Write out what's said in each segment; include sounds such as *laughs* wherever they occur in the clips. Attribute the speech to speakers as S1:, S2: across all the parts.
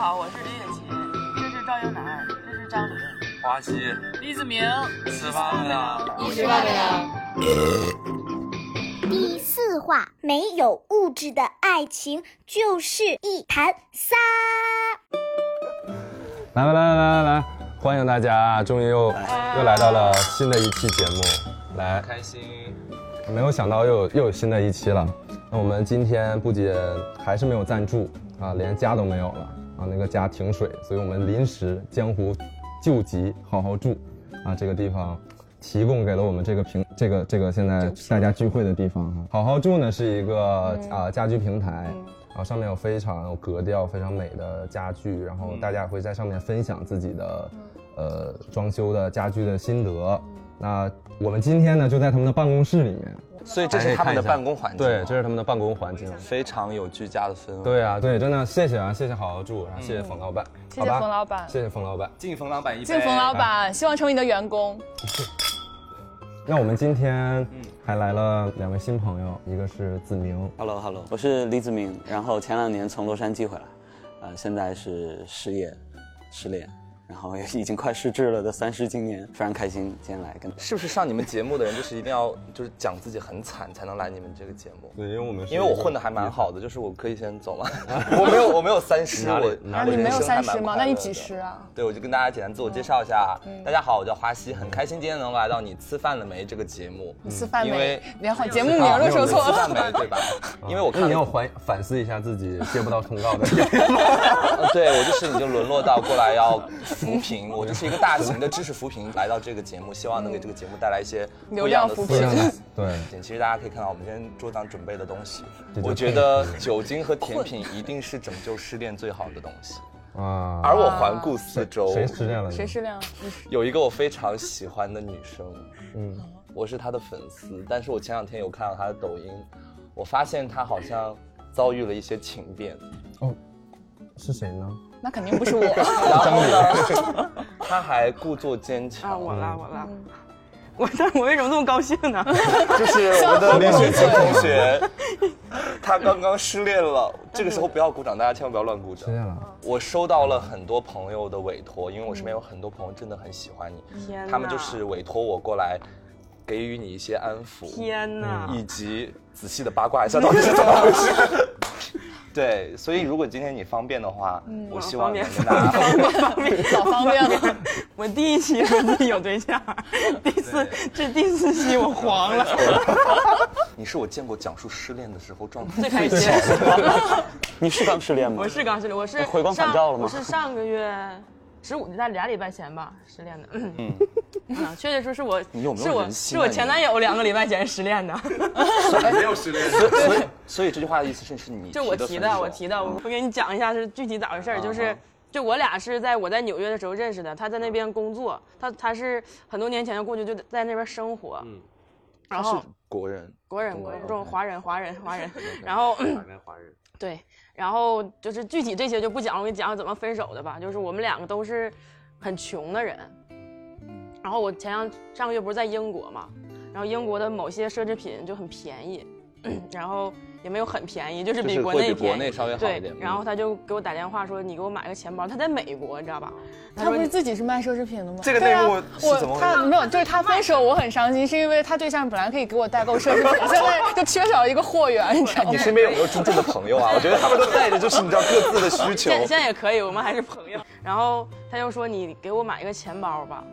S1: 好，我是李雪琴，这是赵英男，这是张琳，
S2: 花溪，
S1: 李子明，
S2: 吃饭了呀？
S3: 你吃饭没呀？
S4: 第四话，没有物质的爱情就是一盘沙。
S5: 来来来来来来，欢迎大家，终于又又来到了新的一期节目，来，
S2: 开心。
S5: 没有想到又有又有新的一期了。那我们今天不仅还是没有赞助啊，连家都没有了啊，那个家停水，所以我们临时江湖救急，好好住啊，这个地方提供给了我们这个平这个这个现在大家聚会的地方哈。好好住呢是一个啊家居平台。然后上面有非常有格调、非常美的家具，然后大家会在上面分享自己的，呃，装修的家居的心得。那我们今天呢，就在他们的办公室里面，
S2: 所以这是他们的办公环境。
S5: 对，这是他们的办公环境，
S2: 非常有居家的氛围。
S5: 对啊，对，真的谢谢啊，谢谢好好住，然后谢谢冯老板，
S6: 谢谢冯老板，
S5: 谢谢冯老板，
S2: 敬冯老板一杯，
S6: 敬冯老板，希望成为你的员工。*laughs*
S5: 那我们今天还来了两位新朋友，一个是子明
S7: ，Hello Hello，我是李子明，然后前两年从洛杉矶回来，呃，现在是失业，失恋。然后也已经快失智了的三十今年，非常开心今天来跟。
S2: 是不是上你们节目的人就是一定要就是讲自己很惨才能来你们这个节目？
S5: 对，因为我们
S2: 因为我混的还蛮好的，就是我可以先走吗？*laughs* 我没有我没有三十，我
S6: 你没有三十吗？那你几十啊？
S2: 对，我就跟大家简单自我介绍一下，大家好，我叫花溪，很开心今天能来到你吃饭了没这个节目。
S6: 吃饭没？
S2: 因为
S6: 连好节目名都说错了。
S2: 吃饭没？对吧？*laughs* 因为我看
S5: 你要反反思一下自己接不到通告的。*laughs*
S2: 对我就是已经沦落到过来要扶贫，*laughs* 我就是。一个大型的知识扶贫来到这个节目，希望能给这个节目带来一些不一样的
S6: 扶贫。
S5: 对，
S2: 其实大家可以看到我们今天桌上准备的东西，我觉得酒精和甜品一定是拯救失恋最好的东西啊。而我环顾四周，
S5: 谁失恋了？
S6: 谁失恋了？
S2: 有一个我非常喜欢的女生，嗯，我是她的粉丝，但是我前两天有看到她的抖音，我发现她好像遭遇了一些情变。哦，
S5: 是谁呢？
S6: 那肯定不是我，
S2: 张宇，他还故作坚强。
S1: 啊，我啦，我啦，我但我为什么这么高兴呢？*laughs*
S2: 就是我的李雪琴同学，他刚刚失恋了。这个时候不要鼓掌，大家千万不要乱鼓掌。
S5: 失恋了。
S2: 我收到了很多朋友的委托，因为我身边有很多朋友真的很喜欢你，他们就是委托我过来，给予你一些安抚。
S1: 天哪！
S2: 以及仔细的八卦一下 *laughs* 到底是怎么回事。对，所以如果今天你方便的话，我希望能跟大家
S1: 方便，*laughs* *laughs*
S6: 老方便了。
S1: 我第一期说自己有对象，第四这第四期我黄了。
S2: 你是我见过讲述失恋的时候状态
S1: 最开心。*laughs*
S7: 你是刚失恋吗？
S1: 我是刚失恋，我是
S7: 回光返照了吗？
S1: 我是上个月。十五在俩礼拜前吧，失恋的。嗯，*laughs* 确确实是我是我是我前男友两个礼拜前失恋的。*laughs*
S2: 没有失恋。所以所以这句话的意思是是你
S1: 就我提的，我提的。我给你讲一下是具体咋回事就是就我俩是在我在纽约的时候认识的，他在那边工作，他他是很多年前就过去就在那边生活。嗯。然后
S2: 国人。
S1: 国人国中华人华人华人。然后。海
S2: 外华人。
S1: 对。然后就是具体这些就不讲，我给你讲怎么分手的吧。就是我们两个都是很穷的人。然后我前上上个月不是在英国嘛，然后英国的某些奢侈品就很便宜，然后也没有很便宜，就是比国内
S2: 国内稍微好一点。
S1: 然后他就给我打电话说：“你给我买个钱包。”他在美国，你知道吧？
S6: 他不是自己是卖奢侈品的吗？
S2: 这个内幕是怎么？
S6: 他没有，就是他分手，我很伤心，是因为他对象本来可以给我代购奢侈品，*laughs* 现在就缺少一个货源，你知道吗？
S2: 你身边有没有真正的朋友啊？我觉得他们都带着就是你知道各自的需 *laughs* 求。
S1: 现现在也可以，我们还是朋友。然后他就说：“你给我买一个钱包吧。”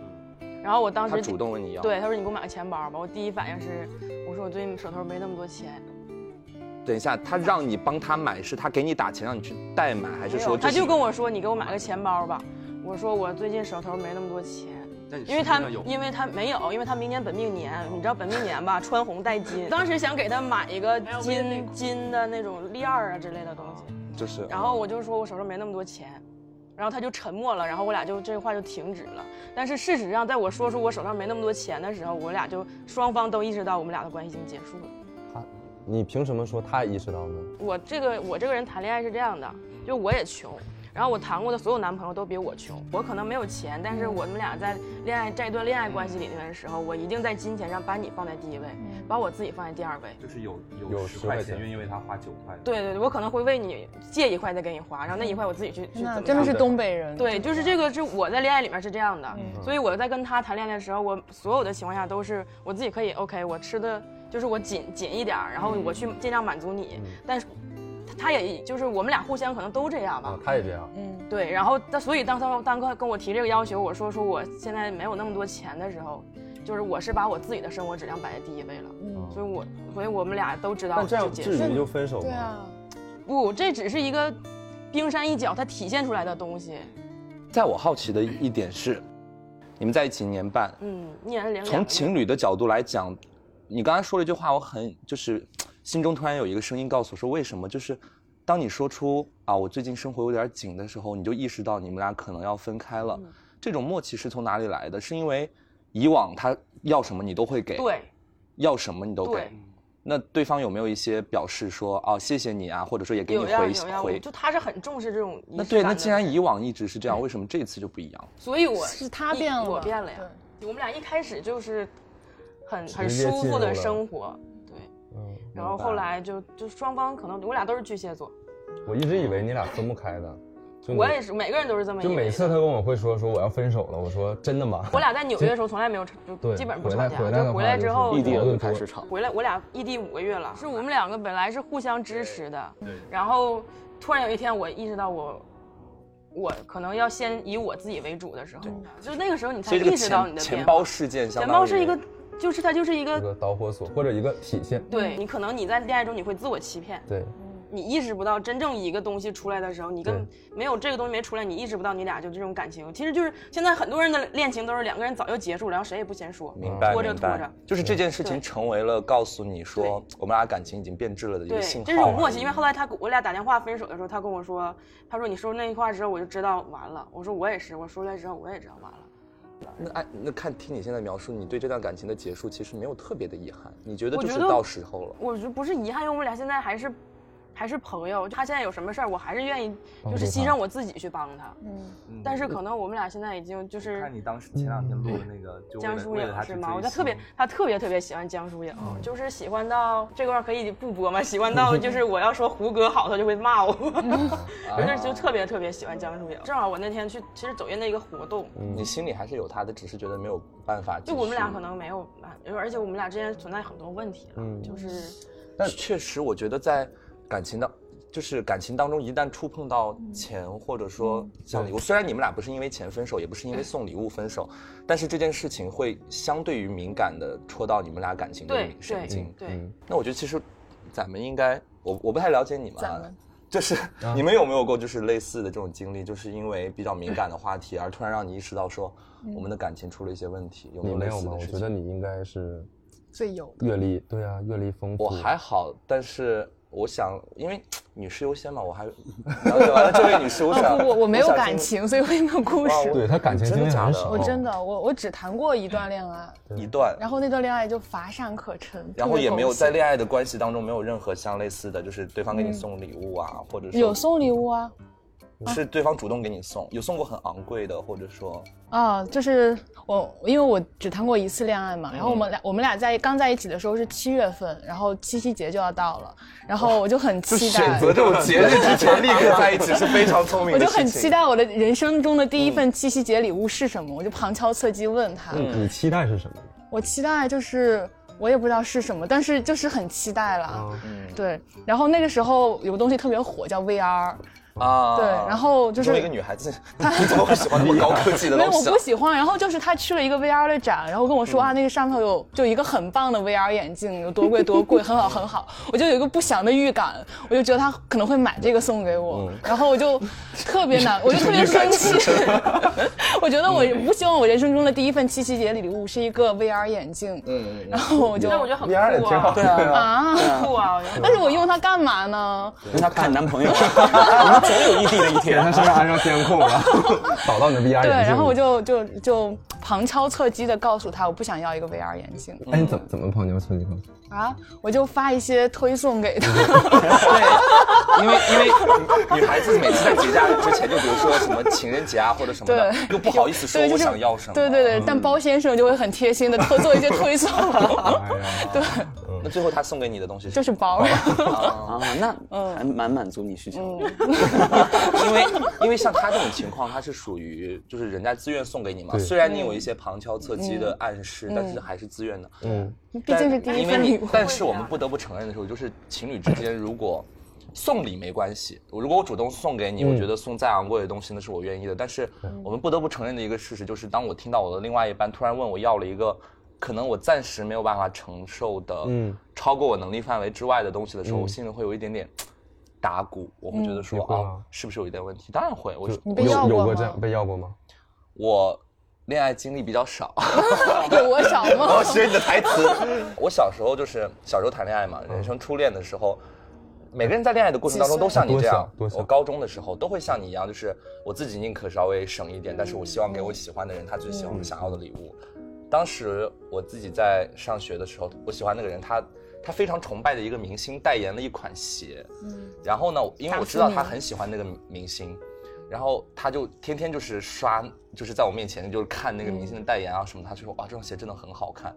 S1: 然后我当时他
S2: 主动问你要，
S1: 对他说：“你给我买个钱包吧。”我第一反应是，我说我最近手头没那么多钱。
S2: 等一下，他让你帮他买，是他给你打钱让你去代买，还是说
S1: 他就跟我说：“你给我买个钱包吧。”我说我最近手头没那么多钱，因为他因为他没有，因为他明年本命年，你知道本命年吧？穿红戴金，当时想给他买一个金金的那种链儿啊之类的东西，
S2: 就是。
S1: 然后我就说我手上没那么多钱，然后他就沉默了，然后我俩就这话就停止了。但是事实上，在我说出我手上没那么多钱的时候，我俩就双方都意识到我们俩的关系已经结束了。
S5: 他，你凭什么说他意识到呢？
S1: 我这个我这个人谈恋爱是这样的，就我也穷。然后我谈过的所有男朋友都比我穷，我可能没有钱，但是我们俩在恋爱在一段恋爱关系里面的时候，我一定在金钱上把你放在第一位，把我自己放在第二位。
S3: 就是有
S5: 有
S3: 有十
S5: 块钱
S3: 愿意为他花九块。
S1: 对对对，我可能会为你借一块再给你花，然后那一块我自己去去
S6: 真的是东北人。
S1: 对，就是这个是我在恋爱里面是这样的，
S6: 嗯
S1: 所以我在跟他谈恋爱的时候，我所有的情况下都是我自己可以 OK，我吃的就是我紧紧一点儿，然后我去尽量满足你，但是他也就是我们俩互相可能都这样吧。
S5: 啊，，他也这样，
S6: 嗯，
S1: 对，然后他所以当他当哥跟我提这个要求，我说说我现在没有那么多钱的时候，就是我是把我自己的生活质量摆在第一位了，
S6: 嗯。
S1: 所以我所以我们俩都知道
S5: 但这样
S1: 就结束
S5: 至于就分手吗？
S6: 对啊，
S1: 不，这只是一个冰山一角，它体现出来的东西。
S2: 在我好奇的一点是，你们在一起一年半，
S1: 嗯，一年零两
S2: 从情侣的角度来讲，你刚才说了一句话，我很就是心中突然有一个声音告诉我说，为什么？就是当你说出啊，我最近生活有点紧的时候，你就意识到你们俩可能要分开了。
S1: 嗯
S2: 这种默契是从哪里来的？是因为以往他要什么你都会给，
S1: 对
S2: 要什么你都给。那对方有没有一些表示说哦谢谢你啊，或者说也给你回回？
S1: 就他是很重视这种
S2: 那对，那既然以往一直是这样，为什么这次就不一样？
S1: 所以我
S6: 是他变了，
S1: 我变了呀。我们俩一开始就是很很舒服的生活，然后后来就就双方可能我俩都是巨蟹座，
S5: 我一直以为你俩分不开的，
S1: 我也是，每个人都是这么以
S5: 就。每次他跟我会说说我要分手了，我说真的吗？*laughs*
S1: 我俩在纽约的时候从来没有吵，就
S5: 对
S1: 基本上不
S5: 回
S1: 吵架，
S5: 回来
S1: 回来之后
S5: 矛盾
S7: 异地开始吵。
S1: 回来，我俩异地五个月了，是我们两个本来是互相支持的，
S3: 对
S1: 然后突然有一天我意识到我，我可能要先以我自己为主的时候，就那个时候你才意识到你的钱
S2: 包事件
S1: 钱，包是一个，就是它就是一
S5: 一
S1: 个，
S5: 导火索或者一个体现。
S1: 对你可能你在恋爱中你会自我欺骗，
S5: 对，
S1: 你意识不到真正一个东西出来的时候，你跟没有这个东西没出来，你意识不到你俩就这种感情。其实就是现在很多人的恋情都是两个人早就结束了，然后谁也不先说，
S2: 明白
S1: 拖着拖着。
S2: 就是这件事情成为了告诉你说我们俩感情已经变质了的一个
S1: 对
S2: 信，号。
S1: 这种默契。因为后来他我俩打电话分手的时候，他跟我说，他说你说那句话之后我就知道完了。我说我也是，我说出来之后我也知道完了。
S2: 那哎那看听你现在描述，你对这段感情的结束其实没有特别的遗憾，你觉得
S1: 我觉得
S2: 就是到时候了。
S1: 我觉得不是遗憾，因为我们俩现在还是还是朋友。他现在有什么事儿，我还是愿意就是牺牲我自己去帮他。
S6: 嗯，
S3: 嗯
S1: 但是可能我们俩现在已经就是
S3: 看你当时前两天录的那个，就
S1: 江疏影是吗？我就特别，他特别特别喜欢江疏影，就是喜欢到这块儿可以不播吗？喜欢到 *laughs* 就是我要说胡歌好，他就会骂我，*laughs* 就是就特别特别喜欢江疏影。正好我那天去其实走进那个活动，
S2: 你心里还是有他的，只是觉得没有办法。
S1: 就我们俩可能没有，而且我们俩之间存在很多问题了，
S5: 嗯
S1: 就是
S2: 但确实，我觉得在感情的，就是感情当中，一旦触碰到钱，或者说像礼物，虽然你们俩不是因为钱分手，也不是因为送礼物分手，但是这件事情会相对于敏感的戳到你们俩感情的
S1: 对对
S2: 神经。
S1: 对。
S5: 嗯，
S2: 那我觉得其实咱们应该，我我不太了解你们啊，就是你们有没有过就是类似的这种经历，就是因为比较敏感的话题而突然让你意识到说我们的感情出了一些问题，有没有类
S5: 你没有吗？我
S2: 似的事情？
S5: 觉得你应该是
S6: 最有。
S5: 阅历，对啊，阅历丰富。
S2: 我还好，但是我想，因为女士优先嘛，我还了解完了这位女士，我
S6: 哦
S2: 想
S6: 不不，我没有感情，所以我也没有故事。
S5: 对他感情经历
S2: 真的假的
S5: 很少，
S6: 我真的，我我只谈过一段恋爱，
S2: 一段，
S6: 然后那段恋爱就乏善可陈，
S2: 然后也没有在恋爱的关系当中没有任何像类似的，就是对方给你送礼物啊，或者是
S6: 有送礼物啊
S2: 是对方主动给你送，有送过很昂贵的，或者说
S6: 啊，就是我因为我只谈过一次恋爱嘛，然后我们俩我们俩在刚在一起的时候是七月份，然后七夕节就要到了，然后我就很期待选择，
S2: 这种节日之前立刻在一起是非常聪明
S6: 我
S2: 的我。
S6: 就很期待我的人生中的第一份七夕节礼物是什么，我就旁敲侧击问他，
S5: 嗯你期待是什么？
S6: 我期待就是我也不知道是什么，但是就是很期待啦。
S2: 嗯
S6: 对，然后那个时候有个东西特别火，叫 VR。
S2: 啊，
S6: 对，然后就是
S2: 作为一个女孩子，*laughs* 你怎么会喜欢那么高科技的
S6: 没有，
S2: 东西啊
S6: 我不？喜欢。然后就是她去了一个 VR 的展，然后跟我说、啊，那个上头有就一个很棒的 VR 眼镜，有多贵多贵，很好很好。我就有一个不祥的预感，我就觉得她可能会买这个送给我，然后我就特别难，我就特别生气。*laughs* 我觉得我不希望我人生中的第一份七夕节礼物是一个 VR 眼镜，
S2: 嗯，
S6: 然后我就
S1: 但我觉得很
S5: VR 也
S1: 酷
S5: 挺好
S1: 啊，
S2: 对啊，*laughs*
S6: 啊。
S1: 酷啊！
S6: 但是我用它干嘛呢？
S7: 用它看男朋友，总有异地的一
S5: 给
S7: 天 *laughs*
S5: 他。身上安上监控了，导到你的 VR 眼
S6: 对，
S5: 镜对。
S6: 然后我就就就旁敲侧击的告诉他，我不想要一个 VR 眼镜
S5: 哎，你怎么怎么旁敲侧击告诉我？
S6: 啊，我就发一些推送给他。
S2: 对，因为因为女孩子每次在节假日之前，就比如说什么情人节啊或者什么的，
S6: 对
S2: 又不好意思说我
S6: 是
S2: 想要什么。
S6: 对对对，但包先生就会很贴心的特做一些推送，*laughs* 对，
S2: 那最后他送给你的东西是
S6: 就是包。
S7: 啊，那还蛮满足你需求的。*laughs*
S2: 因为因为像他这种情况，他是属于就是人家自愿送给你嘛。
S5: 对
S2: 虽然你有一些旁敲侧击的暗示，但是还是自愿的。
S5: 嗯，
S6: 毕竟是第一
S2: 因为你
S6: 份礼物，
S2: 但是我们不得不承认的时候，就是情侣之间如果送礼没关系，如果我主动送给你，我觉得送再昂贵的东西那是我愿意的。但是我们不得不承认的一个事实就是，当我听到我的另外一半突然问我要了一个可能我暂时没有办法承受的，
S5: 嗯
S2: 超过我能力范围之外的东西的时候，
S5: 嗯
S2: 我心里会有一点点打鼓，我会觉得说啊是不是有一点问题？当然会，我
S6: 你被要过
S5: 有有过这样被要过吗？
S2: 我恋爱经历比较少。*laughs*
S6: 有我少
S2: 我
S6: 吗？
S2: 学你的台词。*laughs* 我小时候就是小时候谈恋爱嘛，人生初恋的时候，每个人在恋爱的过程当中都像你这样我高中的时候都会像你一样，就是我自己宁可稍微省一点，但是我希望给我喜欢的人他最喜欢我想要的礼物。当时我自己在上学的时候，我喜欢那个人，他他非常崇拜的一个明星代言了一款鞋，嗯然后呢，因为我知道他很喜欢那个明星，然后他就天天就是刷，就是在我面前就是看那个明星的代言啊什么，他就说啊这双鞋真的很好看。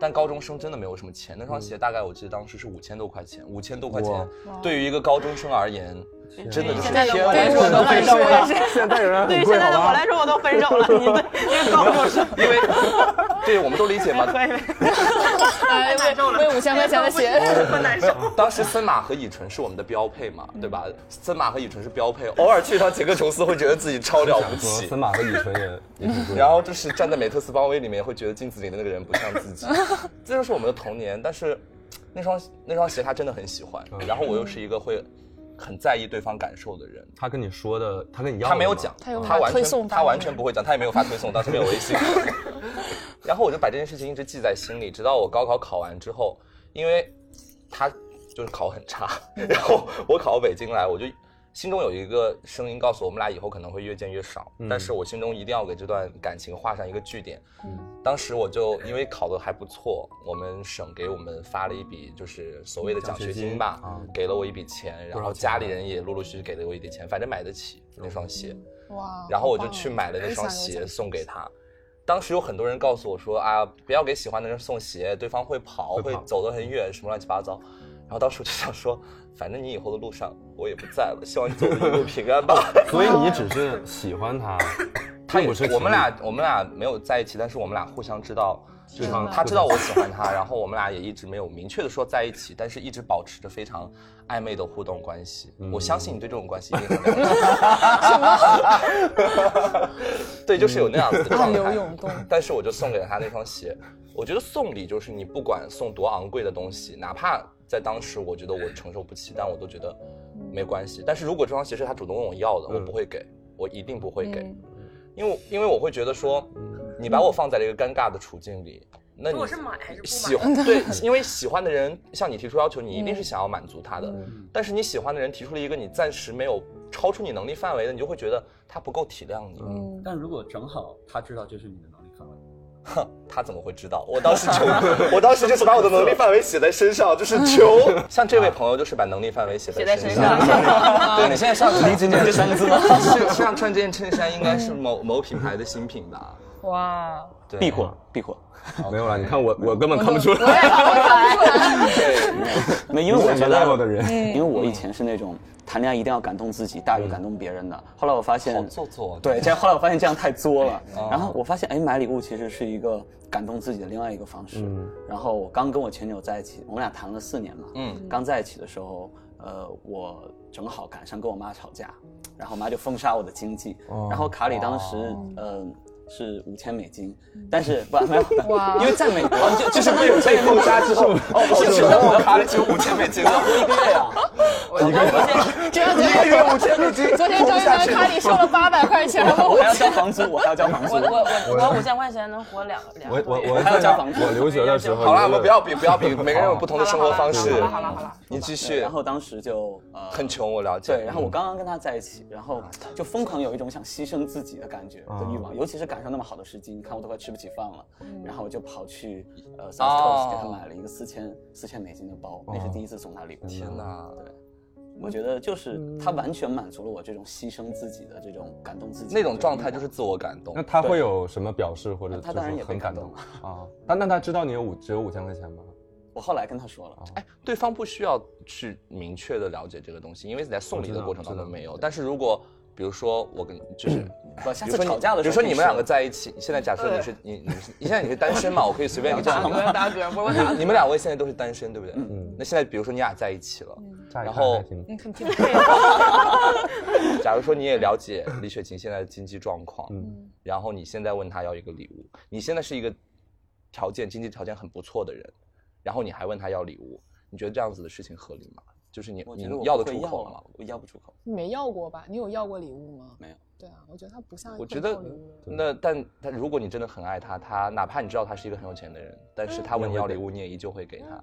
S2: 但高中生真的没有什么钱，那双鞋大概我记得当时是五千多块钱，五千多块钱对于一个高中生而言，真的就是
S1: 现在的
S2: 天
S1: 我来说我都分手了。
S5: 现在有人
S1: 对于现在的我来说，我都分手了。你这 *laughs* 这个高中生，
S2: 因为对我们都理解嘛。
S1: 可以，*laughs*
S6: 哎，为为五千块钱的鞋，
S1: 很难受。
S2: 当时森马和乙醇是我们的标配嘛，对吧？森马和乙醇是标配，偶尔去一趟杰克琼斯会觉得自己超了不起
S5: 森。马和乙醇也。*laughs*
S2: 然后就是站在美特斯邦威里面，会觉得镜子里的那个人不像自己，这就是我们的童年。但是那双那双鞋他真的很喜欢，然后我又是一个会很在意对方感受的人，
S5: 他跟你说的，他跟你要
S2: 他没有讲，
S6: 他
S2: 他完
S6: 推送发
S2: 全他完全不会讲，他也没有发推送，当时没有微信。*laughs* *laughs* 然后我就把这件事情一直记在心里，直到我高考考完之后，因为他就是考很差，*laughs* 然后我考到北京来，我就心中有一个声音告诉我，们俩以后可能会越见越少，但是我心中一定要给这段感情画上一个句点。当时我就因为考得还不错，我们省给我们发了一笔就是所谓的奖学金吧，给了我一笔钱，然后家里人也陆陆续续给了我一点钱，反正买得起那双鞋。
S6: 哇！
S2: 然后我就去买了那双鞋送给他。当时有很多人告诉我说啊，不要给喜欢的人送鞋，对方会跑，
S5: 会跑
S2: 会走得很远，什么乱七八糟。然后当时我就想说，反正你以后的路上我也不在了，希望你走的一路平安吧。*laughs*
S5: 所以你只是喜欢他，*coughs*
S2: 他也
S5: 不是
S2: 我们俩我们俩没有在一起，但是我们俩互相知道，对方他知道我喜欢他，然后我们俩也一直没有明确的说在一起，但是一直保持着非常暧昧的互动关系。我相信你对这种关系一定很了解。*laughs* 对，就是有那样子的状
S6: 暗流
S2: 态。
S6: 涌动。
S2: 但是我就送给了他那双鞋。我觉得送礼就是你不管送多昂贵的东西，哪怕在当时我觉得我承受不起，但我都觉得没关系。但是如果这双鞋是他主动问我要的，我不会给，我一定不会给，
S6: 嗯
S2: 因为因为我会觉得说，你把我放在了一个尴尬的处境里，那你
S1: 我是买还是
S2: 喜？欢对，因为喜欢的人向你提出要求，你一定是想要满足他的。
S6: 嗯
S2: 但是你喜欢的人提出了一个你暂时没有超出你能力范围的，你就会觉得他不够体谅你。
S6: 嗯，
S3: 但如果正好他知道这是你的能力范围，
S2: 哼，*laughs* 他怎么会知道？我当时就，*laughs* 我当时就是把我的能力范围写在身上，就是求。*laughs* 像这位朋友就是把能力范围写
S1: 写在身
S2: 上。对你现在上离今年
S7: 这三个字吗？
S2: 身上穿这件衬衫应该是某某品牌的新品吧？
S6: 哇！
S2: 对，
S7: 避火，避火。*laughs*
S5: 没有了。你看我，我根本看不出
S6: 我也
S5: 来。
S6: 看不出来。
S2: 对，
S7: 没，因为我觉得
S5: 的人，
S7: 因为我以前是那种谈恋爱一定要感动自己大于感动别人的。后来我发
S2: 好
S7: 现，
S2: 做作。
S7: 对，这样后来我发现这样太作了。
S2: 哦
S7: 然后我发现，哎，买礼物其实是一个感动自己的另外一个方式。然后我刚跟我前女友在一起，我们俩谈了四年嘛。
S2: 嗯
S7: 刚在一起的时候，呃，我正好赶上跟我妈吵架，然后我妈就封杀我的经济，然后卡里当时，呃。是五千美金，但是不没有，*laughs*
S6: 哇
S7: 因为在美国就 *laughs*
S2: 就是被被封杀之后，哦，不是，我卡里只有五千美金活。
S7: 一个月啊，
S5: 一个
S6: 这样子，一个月五千美金。昨天周一凡卡里收了八百块钱，
S7: 我还要交房租，我还要交房租。
S1: 我我我我五千块钱能活两两个月。
S5: 我我我
S7: 还要交房租
S5: 我留学的时候，
S2: 好了，我们不要比，不要比，*laughs* 每个人有不同的生活方式
S1: 好了好了好了好了。
S2: 你继续
S7: 然。后当时就呃
S2: 很穷，我了解。
S7: 对，然后我刚刚跟他在一起，然后就疯狂有一种想牺牲自己的感觉的欲望，尤其是感赶上那么好的时机，你看我都快吃不起饭了，
S6: 嗯
S7: 然后我就跑去呃 South
S2: 哦
S7: Coast 给他买了一个四千四千美金的包，那是第一次送他礼物。
S2: 天哪！
S7: 对，我觉得就是他完全满足了我这种牺牲自己的这种感动自己
S2: 那种状态就是自我感动
S5: 那。他会有什么表示或者
S7: 他当然也被
S5: 就是很感动。啊？但那他知道你有五只有五千块钱吗？
S7: 我后来跟他说了，
S2: 哎，对方不需要去明确的了解这个东西，因为在送礼的过程当中没有。但是如果比如说我跟就是。
S7: 不，下
S2: 比如说你
S7: 次吵架的时候，
S2: 比如说你们两个在一起，现在假设你是你你是你现在你是单身嘛，我可以随便给这样
S1: 打嗝打嗝，不是我打
S2: 你们两位现在都是单身，对不对？
S5: 嗯
S2: 那现在比如说你俩在一起了，然后。*laughs* *laughs* 假如说你也了解李雪琴现在的经济状况，
S5: 嗯
S2: 然后你现在问她要一个礼物，你现在是一个条件经济条件很不错的人，然后你还问她要礼物，你觉得这样子的事情合理吗？就是你你要得出口了吗？
S7: 我要不出口，
S6: 你没要过吧？你有要过礼物吗？
S7: 没有。
S6: 对啊，我觉得他不像
S2: 我觉得那但他如果你真的很爱他，他哪怕你知道他是一个很有钱的人，但是他问你要礼物，你也依旧会给他。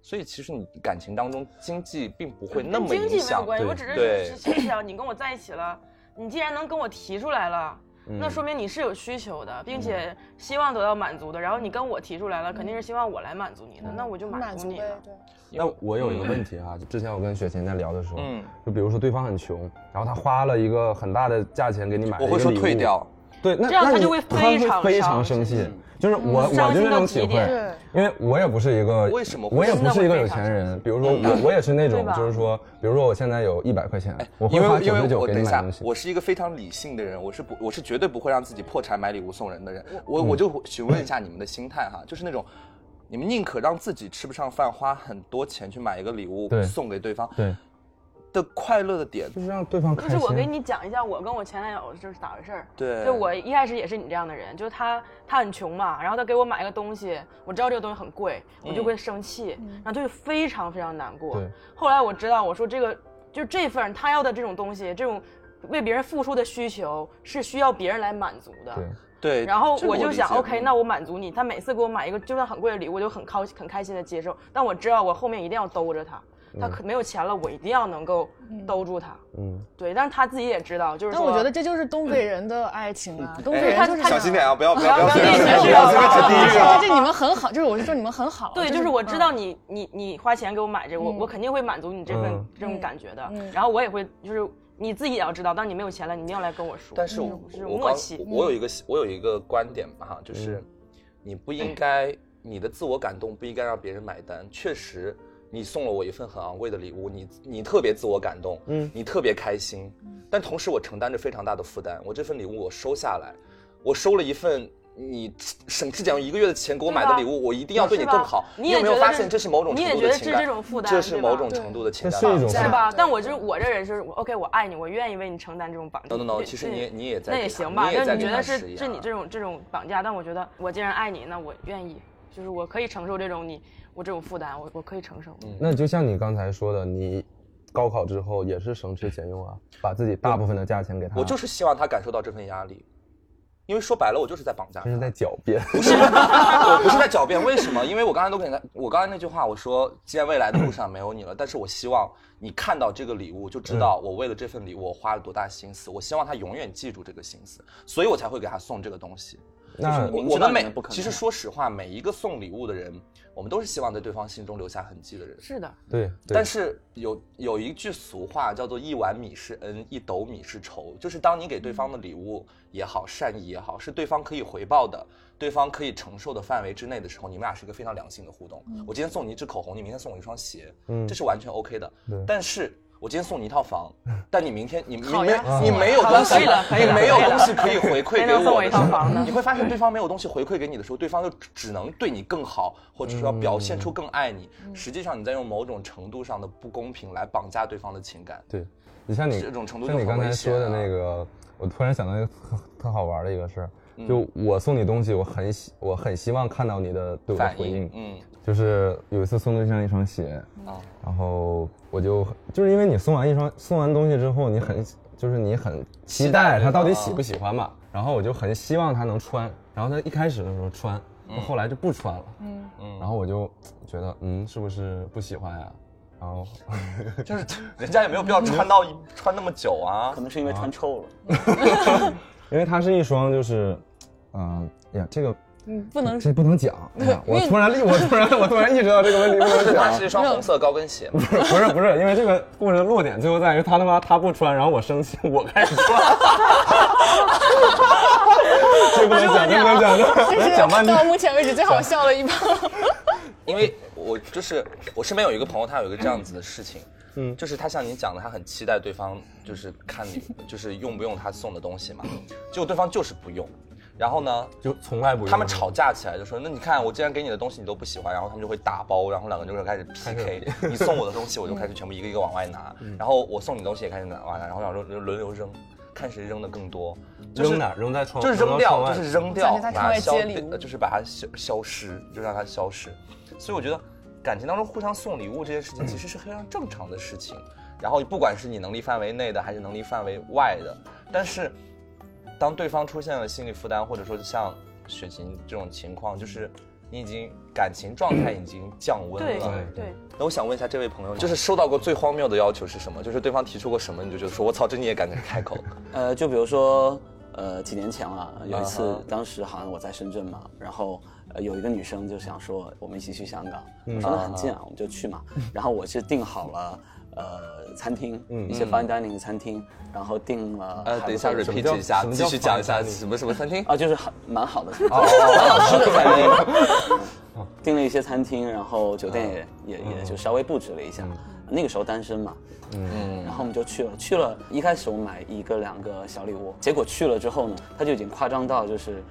S2: 所以其实你感情当中经济并不会那么
S1: 跟经济没有
S2: 影响。
S1: 关系，
S5: 对
S1: 我只是 *laughs* 想你跟我在一起了，你既然能跟我提出来了。
S2: 嗯
S1: 那说明你是有需求的，并且希望得到满足的。然后你跟我提出来了，肯定是希望我来满足你的，那我就
S6: 满足
S1: 你了。，
S6: 对。
S5: 那我有一个问题啊，就之前我跟雪琴在聊的时候，
S2: 嗯
S5: 就比如说对方很穷，然后他花了一个很大的价钱给你买了
S2: 我会说
S5: 一个礼物
S2: 退掉。
S5: 对，那
S1: 这样
S5: 那
S1: 他就会非常
S5: 非常生气
S7: 嗯。
S5: 就是我我就那种体会因为我也不是一个，
S2: 为什么
S5: 我也不是一个有钱人。比如说我我也是那种就是说，比如说我现在有一百块钱，我会
S2: 因为因为
S5: 花九十九
S2: 我等一下
S5: 给你买东，西。
S2: 我是一个非常理性的人，我是不我是绝对不会让自己破产买礼物送人的人。我我就询问一下你们的心态哈，就是那种。你们宁可让自己吃不上饭，花很多钱去买一个礼物送给对方，
S5: 对，
S2: 的快乐的点，
S5: 就是让对方开心。
S1: 就是我给你讲一下我跟我前男友就是咋回事儿。
S2: 对
S1: 就我一开始也是你这样的人，就是他他很穷嘛，然后他给我买一个东西，我知道这个东西很贵，我就会生气，然后就会非常非常难过
S5: 对。
S1: 后来我知道，我说这个就这份他要的这种东西，这种为别人付出的需求是需要别人来满足的。
S5: 对，
S2: 对。
S1: 然后我就想，OK，那我满足你。他每次给我买一个就算很贵的礼物，我就很高很开心的接受。但我知道我后面一定要兜着他，他可没有钱了，我一定要能够兜住他。
S5: 嗯，
S1: 对，但是他自己也知道，就是，
S6: 但我觉得这就是东北人的爱情啊，东北
S2: 哎
S6: 人就是
S2: 小心点啊，不要不要
S1: 不要不要
S2: 不要随便指地
S6: 就是
S2: 狱啊！
S6: 这你们很好，就是我是说你们很好。
S1: 对，就是我知
S6: 嗯
S1: 道你你你花钱给我买这个，我
S6: 嗯
S1: 我肯定会满足你这份
S5: 嗯
S1: 这种感觉的
S6: 嗯。
S1: 然后我也会就是你自己也要知道，当你没有钱了，你一定要来跟我说。
S2: 但是我
S1: 嗯是
S2: 我
S1: 默契。
S2: 我有一个我有一个观点吧哈，就是你不应该你的自我感动不应该让别人买单。确实，你送了我一份很昂贵的礼物，你你特别自我感动，嗯，你特别开心，但同时我承担着非常大的负担。我这份礼物我收下来，我收了一份。你省吃俭用一个月的钱给我买的礼物，我一定要对你更好。
S1: 你也
S2: 发现这是某种
S1: 你
S2: 程
S1: 也觉得是
S2: 度的情感？
S1: 这种负担
S2: 这是
S1: 吧
S2: 某种程度的情感
S5: 这是一种
S2: 绑架
S1: 是吧？但我就是我这人是 OK，我爱你，我愿意为你承担这种绑架。
S2: no no no，其实你你也在
S1: 那也行吧，
S2: 你也在给
S1: 那你觉得是是你这种这种绑架？但我觉得我既然爱你，那我愿意，就是我可以承受这种你我这种负担，我我可以承受。
S2: 嗯
S5: 那就像你刚才说的，你高考之后也是省吃俭用啊，把自己大部分的价钱给他。
S2: 我就是希望他感受到这份压力，因为说白了，我就是在绑架他
S5: 这。是在狡辩。
S2: 不是，*laughs* 我不是在狡辩，为什么？因为我刚才都跟他，我刚才那句话我说，既然未来的路上没有你了，但是我希望你看到这个礼物，就知道我为了这份礼物我花了多大心思。我希望他永远记住这个心思，所以我才会给他送这个东西。
S5: 那
S2: 我们每其实说实话，每一个送礼物的人，我们都是希望在对方心中留下痕迹的人。
S1: 是的，
S5: 对，对
S2: 但是有有一句俗话叫做“一碗米是恩，一斗米是仇”，就是当你给对方的礼物也好，善意也好，是对方可以回报的，对方可以承受的范围之内的时候，你们俩是一个非常良性的互动。我今天送你一支口红，你明天送我一双鞋，
S5: 嗯
S2: 这是完全 OK 的
S5: 对。
S2: 但是我今天送你一套房，但你明天你你没你没有东西你没有东西可以回馈给
S1: 我
S2: 你会发现对方没有东西回馈给你的时候，对方就只只能对你更好，或者说要表现出更爱你。实际上你在用某种程度上的不公平来绑架对方的情感。
S5: 对，你像你
S2: 这种程度
S5: 像你刚才说的
S2: 啊。
S5: 那个，我突然想到一个特特好玩的一个事儿，
S2: 嗯。
S5: 就我送你东西，我很希我很希望看到你的对我的回应
S2: 应，。嗯
S5: 就是有一次送对象一双鞋，
S2: 啊，
S5: 然后我就就是因为你送完一双送完东西之后，你很就是你很期
S2: 期待
S5: 待他到底喜不喜欢嘛，然后我就很希望他能穿，然后他一开始的时候穿，后来就不穿了，
S6: 嗯，
S2: 嗯
S5: 然后我就觉得嗯是不是不喜欢呀？然后 *laughs*
S2: 就是人家也没有必要穿到一穿那么久啊
S7: 可。能是因为穿臭了。*laughs*
S5: 因为它是一双就是啊、呀，这个
S6: 嗯，不能
S5: 这不能讲。我突然立，我突然我突然意识到这个问题不能
S2: 它
S5: 讲
S2: 是。一双红色高跟鞋嘛。
S5: 不是不是，因为这个故事的落点最后在于他他妈他不穿，然后我生气，我开始穿。这不能讲，这不能讲，这讲半天。
S6: 到目前为止最好笑的一趴。
S2: 因为我就是我身边有一个朋友，他有一个这样子的事情，嗯，就是他像你讲的，他很期待对方就是看你就是用不用他送的东西嘛，结果对方就是不用，然后呢，
S5: 就从来不用。
S2: 他们吵架起来就说，那你看我既然给你的东西你都不喜欢，然后他们就会打包，然后两个人就开始 PK，你送我的东西我就开始全部一个一个往外拿，然后我送你东西也开始往外拿，然后两个人轮流扔，看谁扔的更多，就是
S5: 扔哪？扔在窗，
S2: 就是扔掉，就是扔掉，把它消就是把它消消失，就让它消失。所以我觉得感情当中互相送礼物这件事情其实是非常正常的事情。然后不管是你能力范围内的还是能力范围外的，但是当对方出现了心理负担，或者说像雪琴这种情况，就是你已经感情状态已经降温了。
S1: 对对，
S2: 那我想问一下这位朋友，就是收到过最荒谬的要求是什么？就是对方提出过什么，你就觉得说我操，这你也敢开口？*laughs*
S7: 呃，就比如说，呃，几年前了，有一次当时好像我在深圳嘛，然后呃有一个女生就想说我们一起去香港，
S2: 嗯
S7: 我说那很近啊，我们就去嘛。然后我是订好了呃餐厅，一些 fine dining 的餐厅，然后订了
S2: 呃，等一下，repeat 一下继续讲一下什么什么餐厅？
S7: 啊，就是很蛮好的，*laughs* 蛮好吃的餐厅。订了一些餐厅，然后酒店也也也就稍微布置了一下。那个时候单身嘛，嗯，然后我们就去了。去了，一开始我买一个两个小礼物，结果去了之后呢，他就已经夸张到就是，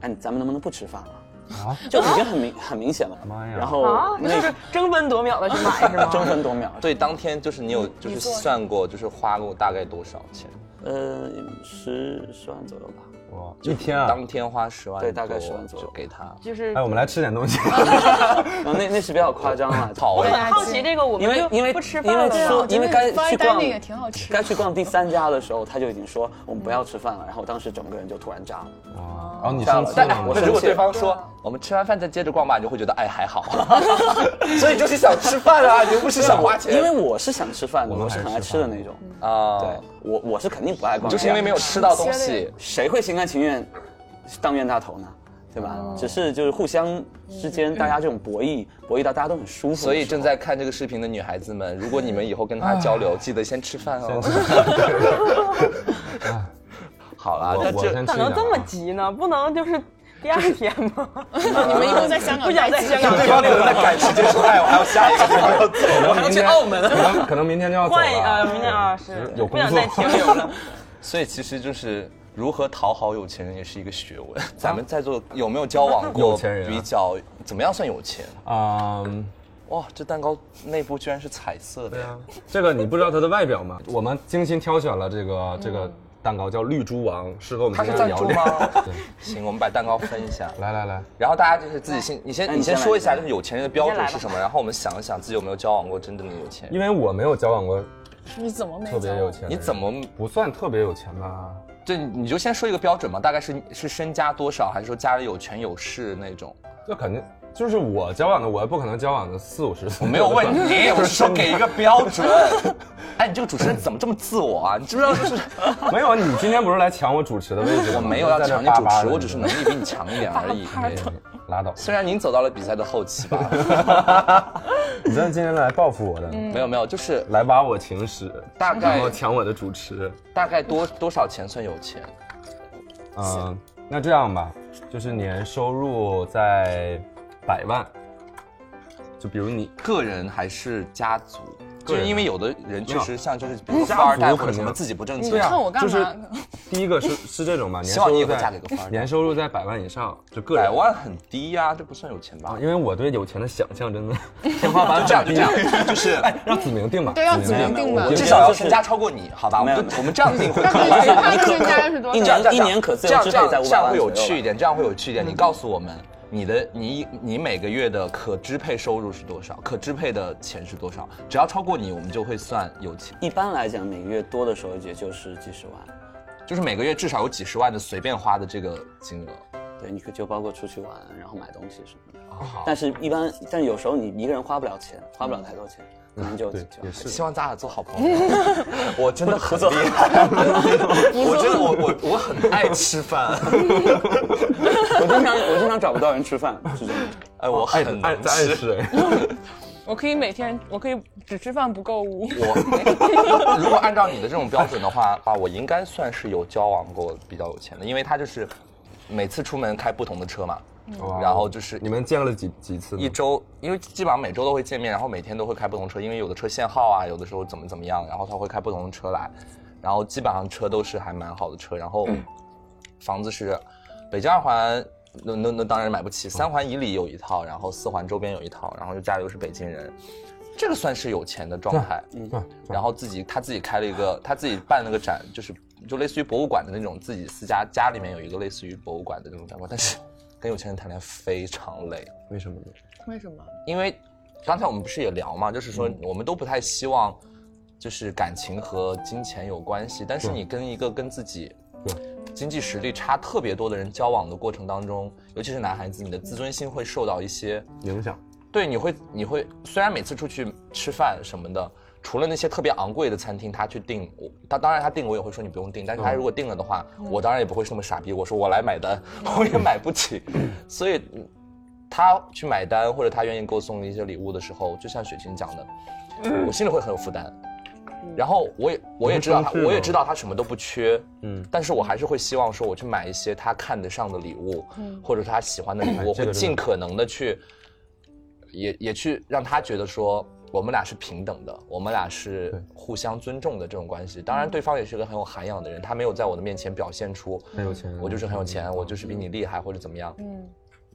S7: 哎，咱们能不能不吃饭了？啊，就已经很明很明显了。
S5: 妈呀
S7: 然后
S1: 啊，
S7: 那
S1: 那就是争分夺秒的去买是吗？
S7: 争分夺秒，*laughs*
S2: 对，当天就是你有就是算过，就是花过大概多少钱？
S7: 呃，十十万左右吧。
S5: 哇，一天啊！
S2: 当天花十万，
S7: 对大概10万左右
S2: 给他。
S1: 就是
S5: 哎，我们来吃点东西。
S7: 然 *laughs* 后那那是比较夸张了，
S2: 好
S1: 我很好奇这个，我们
S7: 因为因为
S1: 不吃
S7: 因为
S1: 饭了
S7: 说因为该去逛
S6: 挺好吃
S7: 该去逛第三家的时候，他就已经说我们不要吃饭了，然后当时整个人就突然炸了。
S5: 哇，然后你
S7: 炸了但
S5: 生气了
S7: 我？
S2: 那如果对方说我们吃完饭再接着逛吧，你就会觉得哎还好，*laughs* 所以就是想吃饭啊，你又不是想花钱。
S7: 因为我是想吃饭的，
S5: 我
S7: 我是很爱吃的那种。
S2: 啊，
S7: 对，我我是肯定不爱逛，
S2: 就是因为没有吃到东西，
S7: 谁会心甘情愿当冤大头呢？对吧？只是就是互相之间大家这种博弈，博弈到大家都很舒服。
S2: 所以正在看这个视频的女孩子们，如果你们以后跟他交流，记得先吃饭哦。*laughs* 好了，
S5: 我
S2: 那这
S5: 我先吃一点
S1: 咋能这么
S5: 啊
S1: 急呢？不能就是第二天吗？
S6: 你们以后在香港 *laughs*
S1: 不想在香港
S2: 对方可能在赶时间说，哎，我还要下一个地方要走，我还要去澳门。
S5: 可能可能明天就要走
S1: 换一呃，明天啊是
S5: 有工作
S1: 不想再停留了。*laughs*
S2: 所以其实就是如何讨好有钱人也是一个学问。*laughs* 咱们在座有没有交往过
S5: 有钱人啊
S2: 比较怎么样算有钱？
S5: 嗯，
S2: 哇，这蛋糕内部居然是彩色的呀！
S5: 这个你不知道它的外表吗？我们精心挑选了这个这个蛋糕，叫绿珠王，适合我们
S2: 它是
S5: 今天聊
S2: 赞助吗。？*laughs*
S5: 对，
S2: 行，我们把蛋糕分一下。
S5: 来来来，
S2: 然后大家就是自己先，你先你
S7: 先
S2: 说一下，就是有钱人的标准是什么？然后我们想一想自己有没有交往过真正的有钱人。
S5: 因为我没有交往过
S6: 你怎么没
S5: 特别有钱，
S2: 你怎么
S5: 不算特别有钱吧？
S2: 这你就先说一个标准嘛？大概是是身家多少，还是说家里有权有势那种？
S5: 这肯定就是我交往的，我也不可能交往的四五十岁。
S2: 我没有问你，*laughs* 我是说给一个标准。*laughs* 哎，你这个主持人怎么这么自我啊？你知不知道就是 *laughs*
S5: 没有啊，你今天不是来抢我主持的位置？
S2: 我没有要抢你主持，我只是能
S5: 力
S2: 力比你强一点而已。
S5: 拉倒。
S2: 虽然您走到了比赛的后期吧，*laughs*
S5: 你真的今天来报复我的，
S2: 没有没有，就是
S5: 来挖我情史，
S2: 大概
S5: 然后抢我的主持。
S2: 大概多多少钱算有钱？
S5: 嗯，那这样吧，就是年收入在百万，就比如你
S2: 个人还是家族？就是因为有的人确实像就是比如富二代
S5: 族肯定
S2: 或者什么自己不挣钱，
S5: 对啊
S6: 看我干
S5: 就是？第一个是是这种吧，*laughs* 年
S2: 希望你以后
S5: 收入在年收入在百万以上，就个人
S2: 百万很低呀，这不算有钱吧
S5: 啊，？因为我对有钱的想象真的 *laughs* 天花板
S2: 就这样，就这样，*laughs* 就是
S5: 哎，让子明定吧，
S6: 对让子明定吧
S2: 至少要身家超过你，好吧？我们我们这样定会
S6: 他
S2: 可以。
S6: 他的身家是多
S7: 一？年一年可自由支配在五百
S2: 这样这样会有趣一点，这样会有趣一点。你告诉我们，你的你你每个月的可支配收入是多少？可支配的钱是多少？只要超过你，我们就会算有钱。
S7: 一般来讲，每个月多的时候也就是几十万。
S2: 就是每个月至少有几十万的随便花的这个金额。
S7: 对，你可就包括出去玩，然后买东西什么的。但是一般，但有时候你一个人花不了钱，花不了太多钱，可能就就
S5: 也是
S2: 希望咱俩做好朋友。*laughs* 我真的很厉害，*laughs* 我真的我我我很爱吃饭，*laughs*
S7: 我经常我经常找不到人吃饭，是真的。
S2: 哎，我
S5: 爱
S2: 很能
S5: 爱
S2: 吃。
S6: 我可以每天，我可以只吃饭不购物。
S2: 我如果按照你的这种标准的话，啊，我应该算是有交往过比较有钱的，因为他就是每次出门开不同的车嘛，
S5: 哇
S2: 然后就是
S5: 你们见了几几次？
S2: 一周，因为基本上每周都会见面，然后每天都会开不同车，因为有的车限号啊，有的时候怎么怎么样，然后他会开不同的车来，然后基本上车都是还蛮好的车，然后房子是北京二环，那那那当然买不起，三环以里有一套，然后四环周边有一套，然后又家里又是北京人，这个算是有钱的状态。
S5: 对，
S2: 然后自己他自己开了一个，他自己办了个展，就是就类似于博物馆的那种，自己私家家里面有一个类似于博物馆的那种展馆，但是跟有钱人谈恋爱非常累。
S5: 为什么呢？
S6: 为什么？
S2: 因为刚才我们不是也聊嘛，就是说
S5: 嗯
S2: 我们都不太希望，就是感情和金钱有关系，但是你跟一个跟自己经济实力差特别多的人交往的过程当中，尤其是男孩子，你的自尊心会受到一些
S5: 影响。
S2: 对，你会你会虽然每次出去吃饭什么的，除了那些特别昂贵的餐厅，他去订，我他当然他订我也会说你不用订，但是他如果订了的话，我当然也不会是那么傻逼，我说我来买单，*laughs* 我也买不起，所以嗯他去买单或者他愿意给我送一些礼物的时候，就像雪琴讲的，我心里会很有负担。然后我也我也知道他，我也知道他什么都不缺，
S5: 嗯，
S2: 但是我还是会希望说我去买一些他看得上的礼物，嗯。或者他喜欢的礼物，我会尽可能的去，也也去让他觉得说我们俩是平等的，我们俩是互相尊重的这种关系。当然，对方也是个很有涵养的人，他没有在我的面前表现出
S5: 很有钱
S2: 我就是很有钱，我就是比你厉害或者怎么样，
S6: 嗯，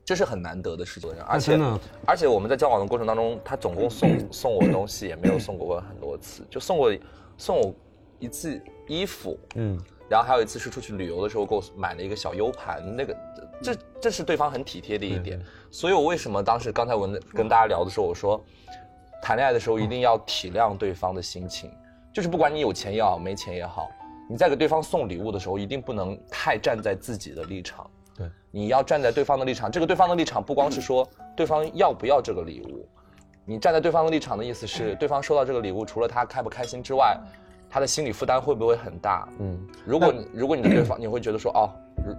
S2: 这是很难得的事情。而且而且我们在交往的过程当中，他总共送 *clears throat* 送我东西也没有送过我很多次，就送过送我一次衣服，
S5: 嗯，
S2: 然后还有一次是出去旅游的时候给我买了一个小 U 盘，那个这这是对方很体贴的一点。所以我为什么当时刚才我跟大家聊的时候，我说谈恋爱的时候一定要体谅对方的心情，就是不管你有钱也好，没钱也好，你在给对方送礼物的时候，一定不能太站在自己的立场。
S5: 对，
S2: 你要站在对方的立场。这个对方的立场不光是说对方要不要这个礼物，你站在对方的立场的意思是，对方收到这个礼物，除了他开不开心之外，他的心理负担会不会很大？
S5: 嗯，
S2: 如果你如果你的对方你会觉得说哦，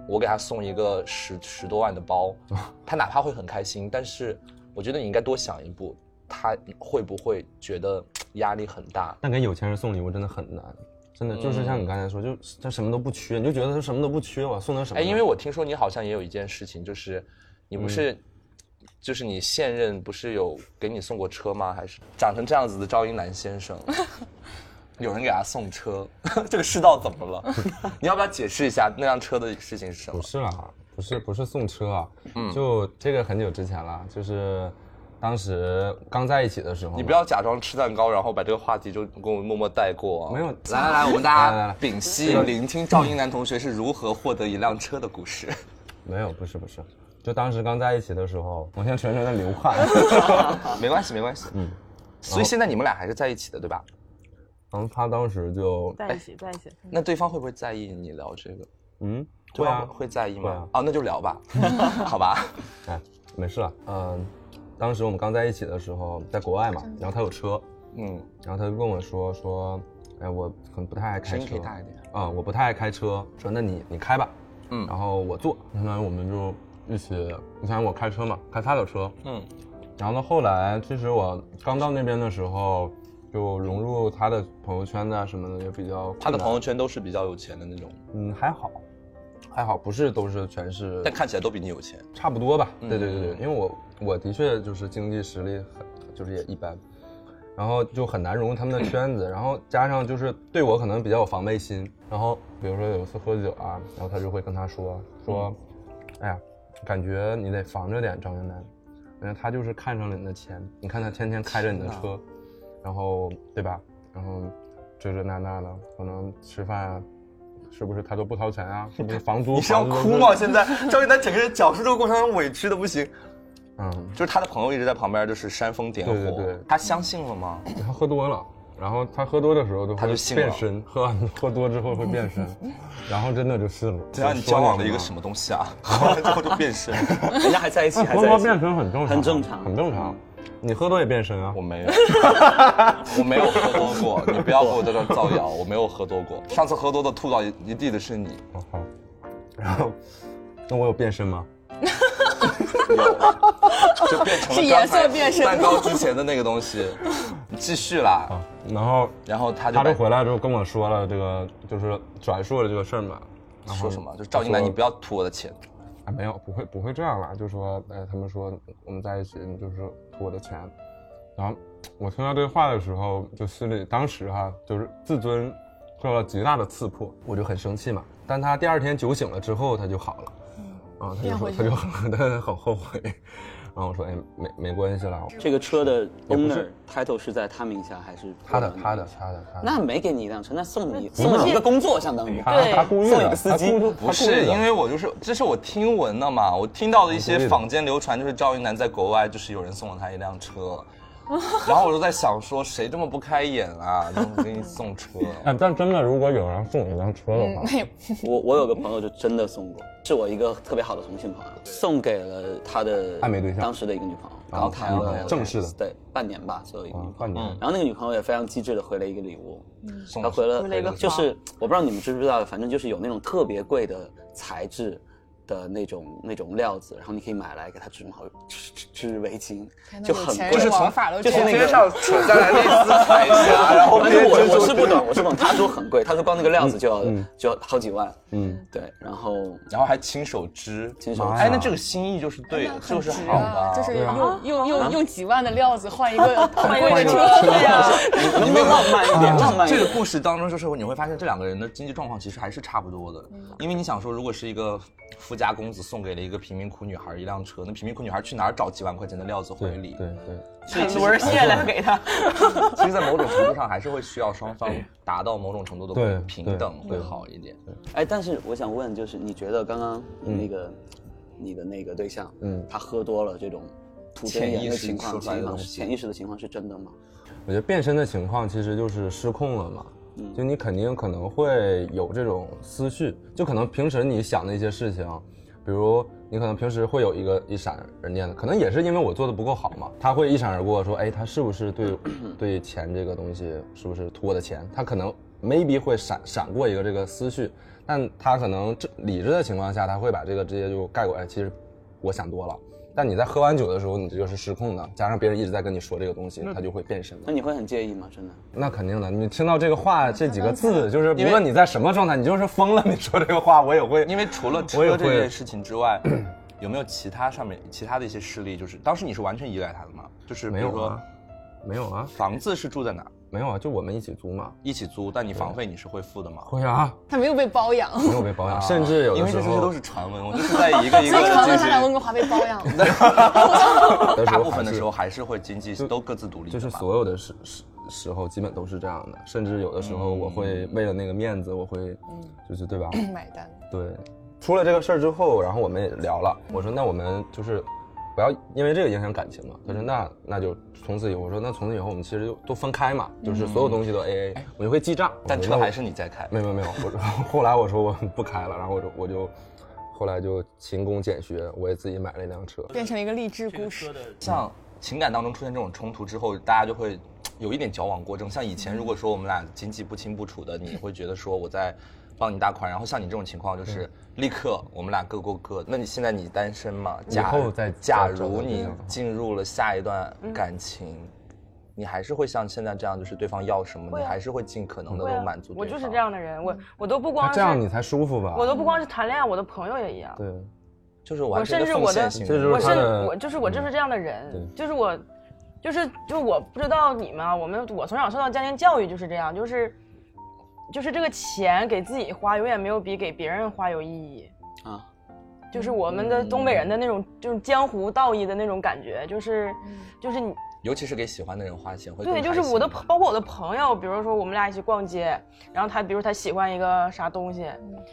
S2: 我给他送一个十十多万的包，他哪怕会很开心，但是我觉得你应该多想一步，他会不会觉得 *tsk* 压力很大？
S5: 但给有钱人送礼物真的很难，真的就是像你刚才说，就他什么都不缺，你就觉得他什么都不缺，我送他什么
S2: 哎，因为我听说你好像也有一件事情，就是你不是，就是你现任不是有给你送过车吗？还是长成这样子的赵英男先生，*laughs* 有人给他送车，*laughs* 这个世道怎么了？*laughs* 你要不要解释一下那辆车的事情是什么
S5: 不？是啦，不是不是送车啊，就这个很久之前了，就是当时刚在一起的时候，
S2: 你不要假装吃蛋糕，然后把这个话题就跟我默默带过、啊。
S5: 没有
S2: 来来来，我们大家屏息聆听赵英男同学是如何获得一辆车的故事。*laughs*
S5: 没有，不是不是，就当时刚在一起的时候，我现在全身在流汗，*laughs*
S2: 没关系，没关系。嗯，所以现在你们俩还是在一起的，对吧？
S5: 然后他当时就
S1: 在一起，在一起。
S2: 那对方会不会在意你聊这个？
S5: 嗯，
S2: 对
S5: 会啊
S2: 会在意吗
S5: 啊？
S2: 哦，那就聊吧，*laughs* 好吧。
S5: 哎，没事了，嗯，当时我们刚在一起的时候，在国外嘛，然后他有车，
S2: 嗯，
S5: 然后他就跟我说说，哎，我可能不太爱开
S2: 声音可以
S5: 车，
S2: 大一点。
S5: 啊、我不太爱开车，说那你你开吧，
S2: 嗯。
S5: 然后我坐，相当于我们就一起，你想我开车嘛，开他的车，
S2: 嗯，
S5: 然后呢，后来其实我刚到那边的时候，就融入他的朋友圈啊什么的也比较，
S2: 他的朋友圈都是比较有钱的那种，
S5: 嗯还好，还好，不是都是全是，
S2: 但看起来都比你有钱。
S5: 差不多吧。
S2: 嗯。
S5: 对对对对，因为我我的确就是经济实力很就是也一般，然后就很难融入他们的圈子，然后加上就是对我可能比较有防备心，然后比如说有一次喝酒啊，然后他就会跟他说说，哎呀，感觉你得防着点张云南，感觉他就是看上了你的钱，你看他天天开着你的车，然后对吧，然后这这那那的，可能吃饭啊。是不是他都不掏钱啊？是不是房租？
S2: 你是要哭吗？现在赵云丹整个人讲述这个过程中委屈的不行，
S5: 嗯，
S2: 就是他的朋友一直在旁边就是煽风点火，
S5: 对对对
S2: 他相信了吗？
S5: 他喝多了，然后他喝多的时候都
S2: 他就信了
S5: 变身，喝完喝多之后会变身，*laughs* 然后真的就信了。
S2: 这让你交往了一个什么东西啊？喝完之后就变身。
S7: 人家还在一起，还
S5: 喝
S7: 在一起。
S5: 多变身很正常，
S7: 很正常
S5: 很正常。你喝多也变身啊
S2: 我？没有，*laughs* 我没有喝多过，你不要给我在这儿造谣，我没有喝多过。上次喝多的吐到一一地的是你，
S5: 哦好，然后那我有变身吗？*laughs*
S2: 就变成了
S6: 是颜色变身
S2: 蛋糕之前的那个东西。继续啦，
S5: 啊，然后
S2: 然后他就
S5: 他就回来之后跟我说了这个，就是转述了这个事儿嘛。然后
S2: 说什么？就赵英男，你不要图我的钱。
S5: 啊，没有，不会不会这样啦，就说，呃，他们说我们在一起，你就是图我的钱，然后我听到这话的时候，就心里当时哈，就是自尊受到极大的刺破，我就很生气嘛。但他第二天酒醒了之后，他就好了，啊，他就他就很他很后悔，然后我说，哎，没没关系了，
S7: 这个车的 owner title 是在他名下还是
S5: 他的他的他的他的，
S7: 那没给你一辆车，那送你送你一个工作，相当于。
S5: 他
S1: 对
S5: 他故意的，
S7: 送一个司机
S2: 不是，因为我就是这是我听闻的嘛，我听到的一些坊间流传，就是赵英男在国外就是有人送了他一辆车，*laughs* 然后我就在想说，谁这么不开眼啊，*laughs* 这么给你送车？
S5: 哎，但真的，如果有人送你一辆车的话，*laughs*
S6: 没有，
S7: 我我有个朋友就真的送过，是我一个特别好的同性朋友，送给了他的
S5: 暧昧对象。
S7: 当时的一个女朋友，
S5: 啊
S7: 然后谈了
S5: 正式的。
S7: 对半年吧，左右一个女朋友。
S5: 啊，半年，
S7: 然后那个女朋友也非常机智的回了一个礼物，
S2: 送
S7: 她回了
S1: 回了一个
S7: 就是我不知道你们知不知道，反正就是有那种特别贵的材质的那种那种料子，然后你可以买来给他织毛织织织围巾，就很贵，
S6: 就是从
S7: 就是那个
S2: 扯下来类似彩霞，然后 *laughs*
S7: 反正我我是不懂，我是不懂。他说很贵，他说光那个料子就要、
S5: 嗯
S7: 就要好几万。
S5: 嗯，
S7: 对，然后
S2: 然后还亲手织，
S7: 亲手织。
S2: 哎，那这个心意就是对，
S6: 很
S2: 就是好的。
S6: 就是用用用用几万的料子换一个很贵的
S1: 换一个
S6: 车，
S1: 对呀，
S7: 能不能浪漫一点？浪漫一
S2: 这个。故事当中，就是你会发现这两个人的经济状况其实还是差不多的，因为你想说，如果是一个富家公子送给了一个贫民窟女孩一辆车，那贫民窟女孩去哪儿找几万块钱的料子回礼？
S5: 对对，
S2: 所以其
S1: 轮儿
S2: 实
S1: 卸了给他。*laughs*
S2: 其实，在某种程度上还是会需要双方达到某种程度的平等会好一点。
S7: 哎，但是我想问，就是你觉得刚刚你那个、你的那个对象，
S5: 嗯
S7: 他喝多了这种吐真言的情况，
S2: 潜意识说出来的
S7: 情况潜意识的情况是真的吗？
S5: 我觉得变身的情况其实就是失控了嘛，
S7: 嗯
S5: 就你肯定可能会有这种思绪，就可能平时你想的一些事情，比如你可能平时会有一个一闪而念的，可能也是因为我做的不够好嘛，他会一闪而过说，哎，他是不是对 *clears throat* 对钱这个东西是不是图我的钱？他可能 maybe 会闪闪过一个这个思绪，但他可能这理智的情况下，他会把这个直接就盖过来，其实我想多了。但你在喝完酒的时候，你这就是失控的，加上别人一直在跟你说这个东西，他就会变身嘛
S7: 那。你会很介意吗？真的？
S5: 那肯定的，你听到这个话这几个字，就是无论你在什么状态，你就是疯了。你说这个话，我也会，
S2: 因为除了车这件事情之外，有没有其他上面其他的一些事例？就是当时你是完全依赖他的吗？就是比如说
S5: 没有啊，没有啊，
S2: 房子是住在哪儿？
S5: 没有啊，就我们一起租嘛。
S2: 一起租，但你房费你是会付的吗？
S5: 会啊，
S6: 他没有被包养。
S5: 没有被包养，甚至有
S2: 因
S5: 的时候
S2: 为这些都是传闻，我就是在一个 *laughs* 一个
S6: 最常问他俩
S2: 就是
S6: 温哥华被包养，
S5: 的时候
S2: 大部分的时候还是会经济都各自独立的吧，
S5: 就是所有的时时时候基本都是这样的，甚至有的时候我会为了那个面子，我会，就是对吧？
S6: 买单。
S5: 对，出了这个事儿之后，然后我们也聊了，我说那我们就是不要因为这个影响感情嘛。他说那那就从此以后，我说那从此以后我们其实就都分开嘛，就是所有东西都 A A，我就会记账。
S2: 但车还是你在开。
S5: 没有没有没有，我 *laughs* 后来我说我不开了，然后我就我就后来就勤工俭学，我也自己买了一辆车。
S6: 变成了一个励志故事。
S2: 像情感当中出现这种冲突之后，大家就会有一点矫枉过正。像以前如果说我们俩经济不清不楚的，你会觉得说我在帮你大款，然后像你这种情况就是立刻我们俩各过各的。那你现在你单身嘛？假
S5: 后再
S2: 假如你进入了下一段感情。你还是会像现在这样，就是对方要什么，你还是会尽可能的都满足对方。
S1: 我就是这样的人，我我都不光是
S5: 这样你才舒服吧？
S1: 我都不光是谈恋爱，我的朋友也一样。
S5: 对，
S2: 就是
S1: 我甚至我的我是
S5: 他的
S1: 我就是我就是这样的人，
S5: 对
S1: 就是我，就是就我不知道你们啊，我们我从小受到家庭教育就是这样，就是就是这个钱给自己花永远没有比给别人花有意义。
S7: 啊，
S1: 就是我们的东北人的那种，就是江湖道义的那种感觉，就是，就是你
S2: 尤其是给喜欢的人花钱会
S1: 对，就是我的包括我的朋友，比如说我们俩一起逛街，然后他比如他喜欢一个啥东西，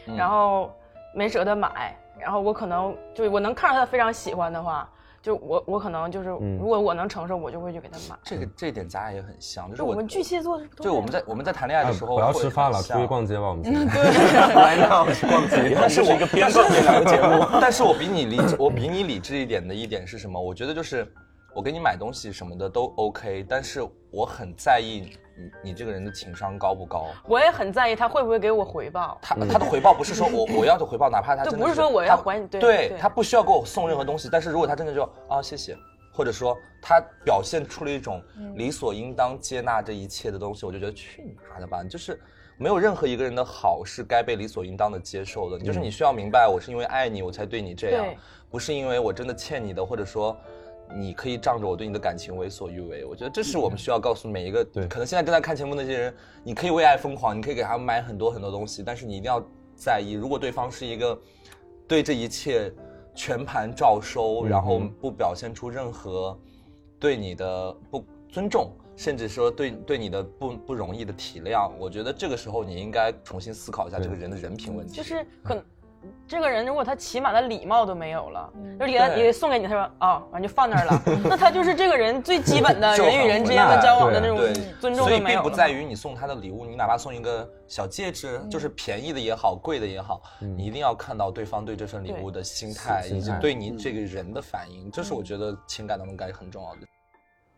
S2: 嗯
S1: 然后没舍得买，然后我可能就我能看着他非常喜欢的话，就我我可能就是，
S5: 嗯
S1: 如果我能承受，我就会去给他买。
S2: 这个这一点咱俩也很像，就是
S1: 我们巨蟹座是不
S2: 对，我们在我们在谈恋爱的时候
S5: 不要
S2: 会
S5: 吃饭了，出去逛街 *laughs* *laughs* 吧，我们现在。
S2: 来让我去逛街。*laughs* 但是我
S7: 一个边逛边聊的节目。
S2: 但是我比你理智，我比你理智一点的一点是什么？我觉得就是我给你买东西什么的都 OK，但是我很在意你你这个人的情商高不高。
S1: 我也很在意他会不会给我回报。
S2: 他他的回报不是说我我要的回报，哪怕他真的
S1: 就不是说我要还你对
S2: 对
S1: 对
S2: 他不需要给我送任何东西，但是如果他真的就啊谢谢，或者说他表现出了一种理所应当接纳这一切的东西，我就觉得去你妈的吧，就是。没有任何一个人的好是该被理所应当的接受的，就是你需要明白，我是因为爱你我才对你这样，不是因为我真的欠你的，或者说你可以仗着我对你的感情为所欲为。我觉得这是我们需要告诉每一个，
S5: 对
S2: 可能现在正在看节目那些人，你可以为爱疯狂，你可以给他们买很多很多东西，但是你一定要在意，如果对方是一个对这一切全盘照收，然后不表现出任何对你的不尊重。甚至说对对你的不不容易的体谅，我觉得这个时候你应该重新思考一下这个人的人品问题。
S1: 就是可能这个人如果他起码的礼貌都没有了，就给他送给你，他说啊，完就放那儿了，*laughs* 那他就是这个人最基本的 *laughs* 人与人之间的交往的那种，尊重
S2: 所以并
S1: 都没有了。
S2: 不在于你送他的礼物，你哪怕送一个小戒指，
S1: 嗯。
S2: 就是便宜的也好，贵的也好，你一定要看到对方对这份礼物的心态，以及对你这个人的反应，这是我觉得情感当中该很重要的。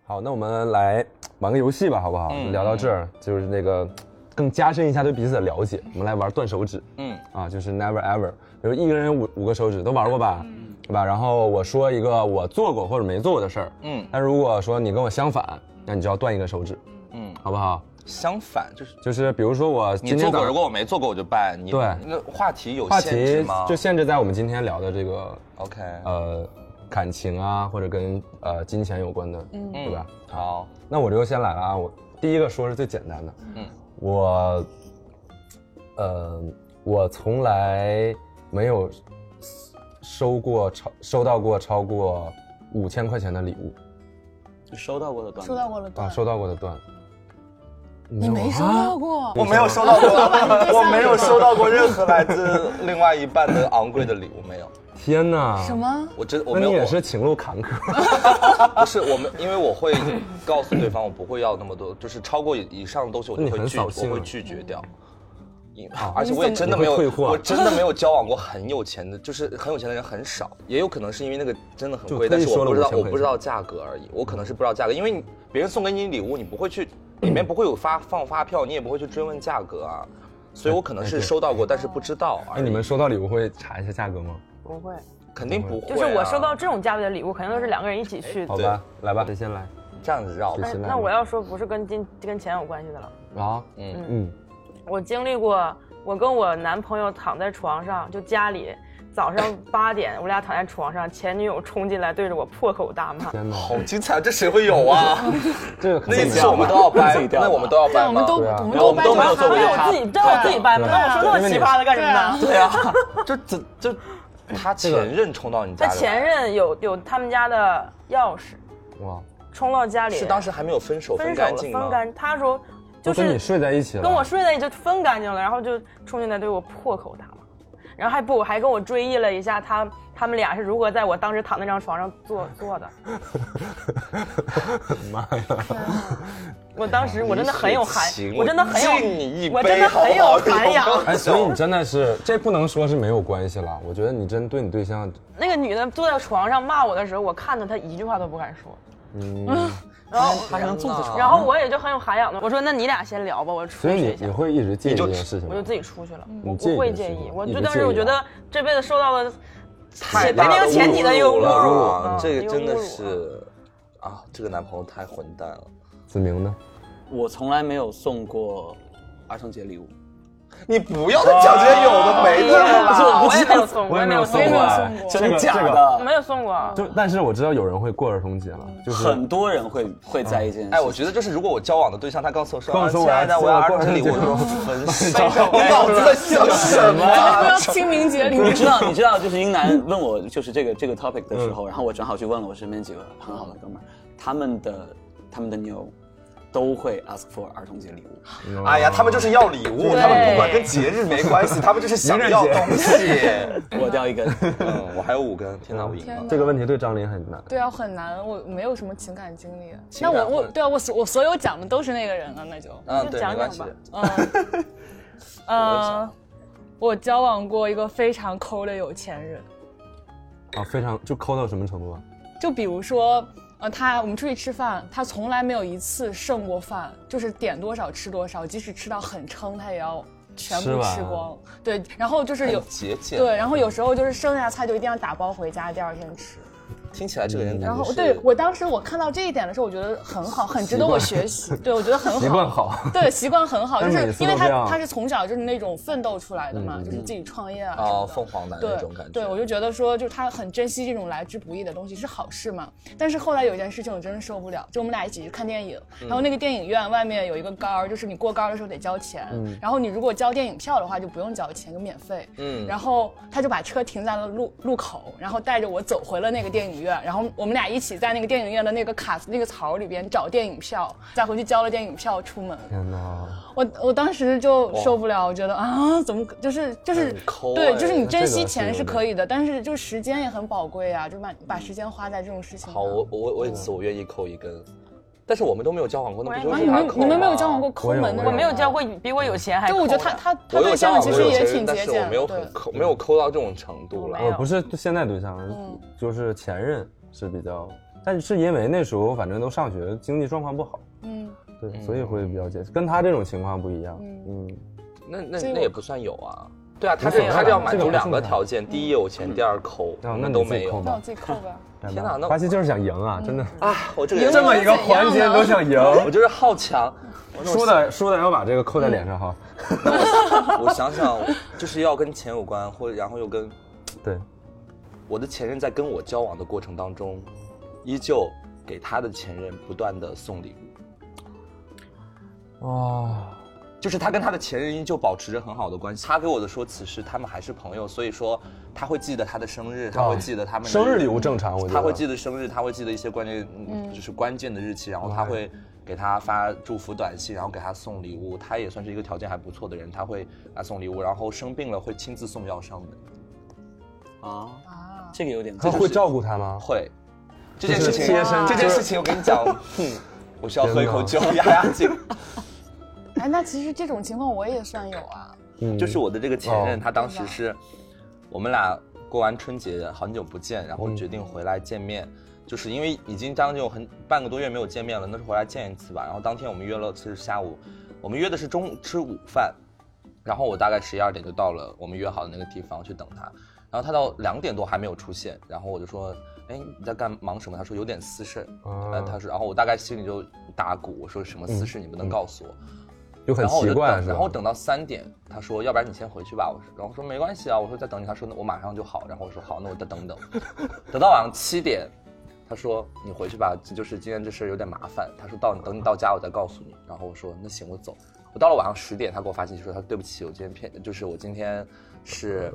S5: 好，那我们来玩个游戏吧，好不好？
S2: 嗯。
S5: 聊到这儿，就是那个更加深一下对彼此的了解。我们来玩断手指
S2: 嗯
S5: 啊，就是 never ever，比如一个人五五个手指都玩过吧，
S1: 嗯
S5: 对吧？然后我说一个我做过或者没做过的事儿，
S2: 嗯
S5: 但如果说你跟我相反，那你就要断一个手指，
S2: 嗯，
S5: 好不好？
S2: 相反就是
S5: 就是比如说我
S2: 你做过，
S5: 今天早
S2: 如果我没做过我就办。你
S5: 对
S2: 那话题有限制吗？
S5: 就限制在我们今天聊的这个
S2: OK，
S5: 呃感情啊，或者跟呃金钱有关的，对吧？
S2: 好，
S5: 那我就先来了啊，我第一个说是最简单的，
S2: 嗯，
S5: 我，呃，我从来没有收过超收到过超过五千块钱的礼物。
S7: 收到过的段子，
S6: 收到过的
S5: 啊，
S6: 段，
S5: 收到过的段，
S6: 你没收到过？
S2: 我没有收到过，*laughs* 我没有收到过任何来自另外一半的昂贵的礼物，没有。
S5: 天哪！
S6: 什？么？
S2: 我真我没有，
S5: 也是情路坎坷。*laughs*
S2: 不是我们，因为我会告诉对方，我不会要那么多，就是超过以以上的东西，我就会拒，我会拒绝掉。因而且我也真的没有我真的没有交往过很有钱的，就是很有钱的人很少，也有可能是因为那个真的很贵，但是我不知道，我不知道价格而已，我可能是不知道价格，因为你别人送给你礼物，你不会去，里面不会有发放发票，你也不会去追问价格啊，所以我可能是收到过，但是不知道那
S5: 哎，你们收到礼物会查一下价格吗？
S1: 不会，
S2: 肯定不会啊，
S1: 就是我收到这种价位的礼物，肯定都是两个人一起去。
S5: 好吧，来吧，谁先来？
S2: 这样子绕
S1: 那我要说不是跟金跟钱有关系的了，
S5: 啊，
S2: 嗯。
S5: 嗯，
S1: 我经历过，我跟我男朋友躺在床上，就家里早上八点，我俩躺在床上，前女友冲进来对着我破口大骂。
S5: 天哪，
S2: 好精彩，这谁会有啊？*laughs*
S5: 这个
S2: 那一次我们都要掰
S7: 自己，掉
S2: 那我们都要掰吗？
S6: 但我们都我们
S7: 都没有做过
S1: 让我自己让我自己掰吗？那我说那么奇葩的干什么呢？
S2: 对啊，*laughs* 就就就他前任冲到你家，
S1: 他前任有有他们家的钥匙，
S5: 哇，
S1: 冲到家里，
S2: 是当时还没有分手
S1: 分手了，
S2: 干净？
S1: 分干。他说就是
S5: 跟你睡在一起了，
S1: 跟我睡在一起就分干净了，然后就冲进来对我破口大骂，然后还不还跟我追忆了一下他他们俩是如何在我当时躺那张床上坐坐的。*laughs*
S5: 妈呀！
S1: 我当时我真的很有涵我真的很有，我真的很有涵养。*laughs*
S5: 哎，所以你真的是，这不能说是没有关系了。我觉得你真对你对象，
S1: 那个女的坐在床上骂我的时候，我看着她一句话都不敢说。
S5: 嗯，*laughs*
S1: 然后然后我也就很有涵养的，我说那你俩先聊吧，我出
S5: 所以
S1: 去一下
S5: 你你。会一直介意这件事情吗
S1: 我就？自己出去了，我不会介意我就但是我觉得这辈子受到的
S2: 太大的
S1: 肯定前几的一个
S2: 侮这个真的是啊，这个男朋友太混蛋了。
S5: 子明呢？
S7: 我从来没有送过儿童节礼物，
S2: 你不要再讲这些有的没的了
S1: 不是。我也没有送，
S5: 我也没有送
S1: 送
S5: 过，
S6: 我也没有
S5: 哎
S6: 送过
S7: 真的假
S5: 这个
S7: 的？
S1: 没有送过。
S5: 就但是我知道有人会过儿童节了，就是
S7: 很多人会会在意这件事。
S2: 哎，我觉得就是如果我交往的对象，他告诉我说，亲爱的，我要
S5: 过
S2: 童节礼物，我
S5: 儿童节
S2: 就说分手。你脑子在想什么啊？
S6: 不要清明节
S7: 你知道，你知道，就是英男问我就是这个这个 topic 的时候，然后我正好去问了我身边几个很好的哥们儿，他们的他们的妞，都会 ask for 儿童节礼物。
S2: 哎呀，他们就是要礼物，他们不管跟节日没关系，他们就是想要东西。*laughs*
S7: 我掉一根，
S2: 嗯，我还有五根，天哪，我赢了。
S5: 这个问题对张琳很难。
S6: 对啊，很难，我没有什么情感经历。那我我对啊，我所我所有讲的都是那个人了，那就
S2: 嗯，对，
S1: 讲
S2: 没关系。
S6: 嗯 *laughs* 呃，我交往过一个非常抠的有钱人，
S5: 啊，非常就抠到什么程度啊？
S6: 就比如说。呃，他我们出去吃饭，他从来没有一次剩过饭，就是点多少吃多少，即使吃到很撑，他也要全部
S5: 吃
S6: 光。对，然后就是有
S2: 节俭。
S6: 对，然后有时候就是剩下菜就一定要打包回家，第二天吃。
S2: 听起来这个人感
S6: 然后对我当时我看到这一点的时候，我觉得很好，很值得我学习。对，我觉得很好，*laughs*
S5: 习惯好
S6: 对，习惯很好，就是因为他他是从小就是那种奋斗出来的嘛，就是自己创业啊什么
S2: 哦，
S6: 的。
S2: 凤凰男
S6: 对
S2: 那种感觉。
S6: 对，我就觉得说，就是他很珍惜这种来之不易的东西是好事嘛。但是后来有一件事情我真的受不了，就我们俩一起去看电影，然后那个电影院外面有一个杆儿，就是你过杆儿的时候得交钱，然后你如果交电影票的话就不用交钱，就免费。
S2: 嗯
S6: 然后他就把车停在了路路口，然后带着我走回了那个电影院，然后我们俩一起在那个电影院的那个卡那个槽里边找电影票，再回去交了电影票出门。
S5: 天哪！
S6: 我我当时就受不了，我觉得啊，怎么就是就是
S2: 抠
S6: 对，
S2: 哎
S6: 就是你珍惜钱
S5: 是
S6: 可以的，但是就时间也很宝贵啊，就把把时间花在这种事情上。
S2: 好，我我我此我愿意扣一根，但是我们都没有交往过，那不就
S6: 啊你们
S2: 是他扣
S6: 你们没有交往过抠门的
S5: 我
S6: 吗？
S1: 我没有交过比我有钱还
S6: 就我觉得
S1: 抠的。
S6: 他他他
S2: 我有
S6: 对
S2: 交往过有
S6: 象其实也
S2: 钱人但是我
S6: 挺节俭，对
S2: 没有很，抠，没有抠到这种程度了。
S5: 不是现在对象，就是前任是比较，但是因为那时候反正都上学，经济状况不好，
S6: 嗯，
S5: 对，所以会比较节，跟他这种情况不一样。嗯，
S2: 那那那也不算有啊。对啊，他这他这要满足两个条件：第一有钱，第二抠，
S5: 那
S2: 都没有。
S6: 那我自己抠吧。
S5: 天
S2: 天哪那
S5: 巴西就是想赢啊，真的，
S2: 啊，我这个这
S6: 么一个环节
S5: 都想赢，
S2: 我就是好强。*laughs*
S5: 输的输的要把这个扣在脸上哈。
S2: 我想想，就是要跟钱有关，或者然后又跟
S5: 对，
S2: 我的前任在跟我交往的过程当中，依旧给他的前任不断的送礼物。
S5: 哇，
S2: 就是他跟他的前任依旧保持着很好的关系。他给我的说辞是他们还是朋友，所以说他会记得他的生日，他会记得他们的
S5: 生日礼物正常，我觉得
S2: 他会记得生日，他会记得一些关键，嗯，就是关键的日期，然后他会给他发祝福短信，然后给他送礼物。他也算是一个条件还不错的人，他会啊送礼物，然后生病了会亲自送药上门。
S7: 啊，
S6: 啊，
S7: 这个有点
S5: 他会照顾他吗？
S2: 会，这件事情，这件事情我跟你讲，哼，我需要喝一口酒压压惊。
S6: 哎，那其实这种情况我也算有啊。
S5: 嗯。
S2: 就是我的这个前任，
S5: 哦。
S2: 他当时是我们俩过完春节很久不见，然后
S5: 嗯。
S2: 决定回来见面，就是因为已经将近有很半个多月没有见面了，那是回来见一次吧。然后当天我们约了是下午，我们约的是中午吃午饭，然后我大概十一二点就到了我们约好的那个地方去等他，然后他到两点多还没有出现，然后我就说，哎你在干忙什么？他说有点私事，他说，然后我大概心里就打鼓，我说什么私事你不能告诉我
S5: 就很，奇怪？
S2: 然后等到三点，他说要不然你先回去吧，我说，然后说没关系啊，我说再等你，他说那我马上就好，然后我说好，那我再等等，*laughs* 等到晚上七点，他说你回去吧，就是今天这事儿有点麻烦，他说到等你到家我再告诉你，然后我说那行我走，我到了晚上十点，他给我发信息说他对不起，我今天骗，就是我今天是。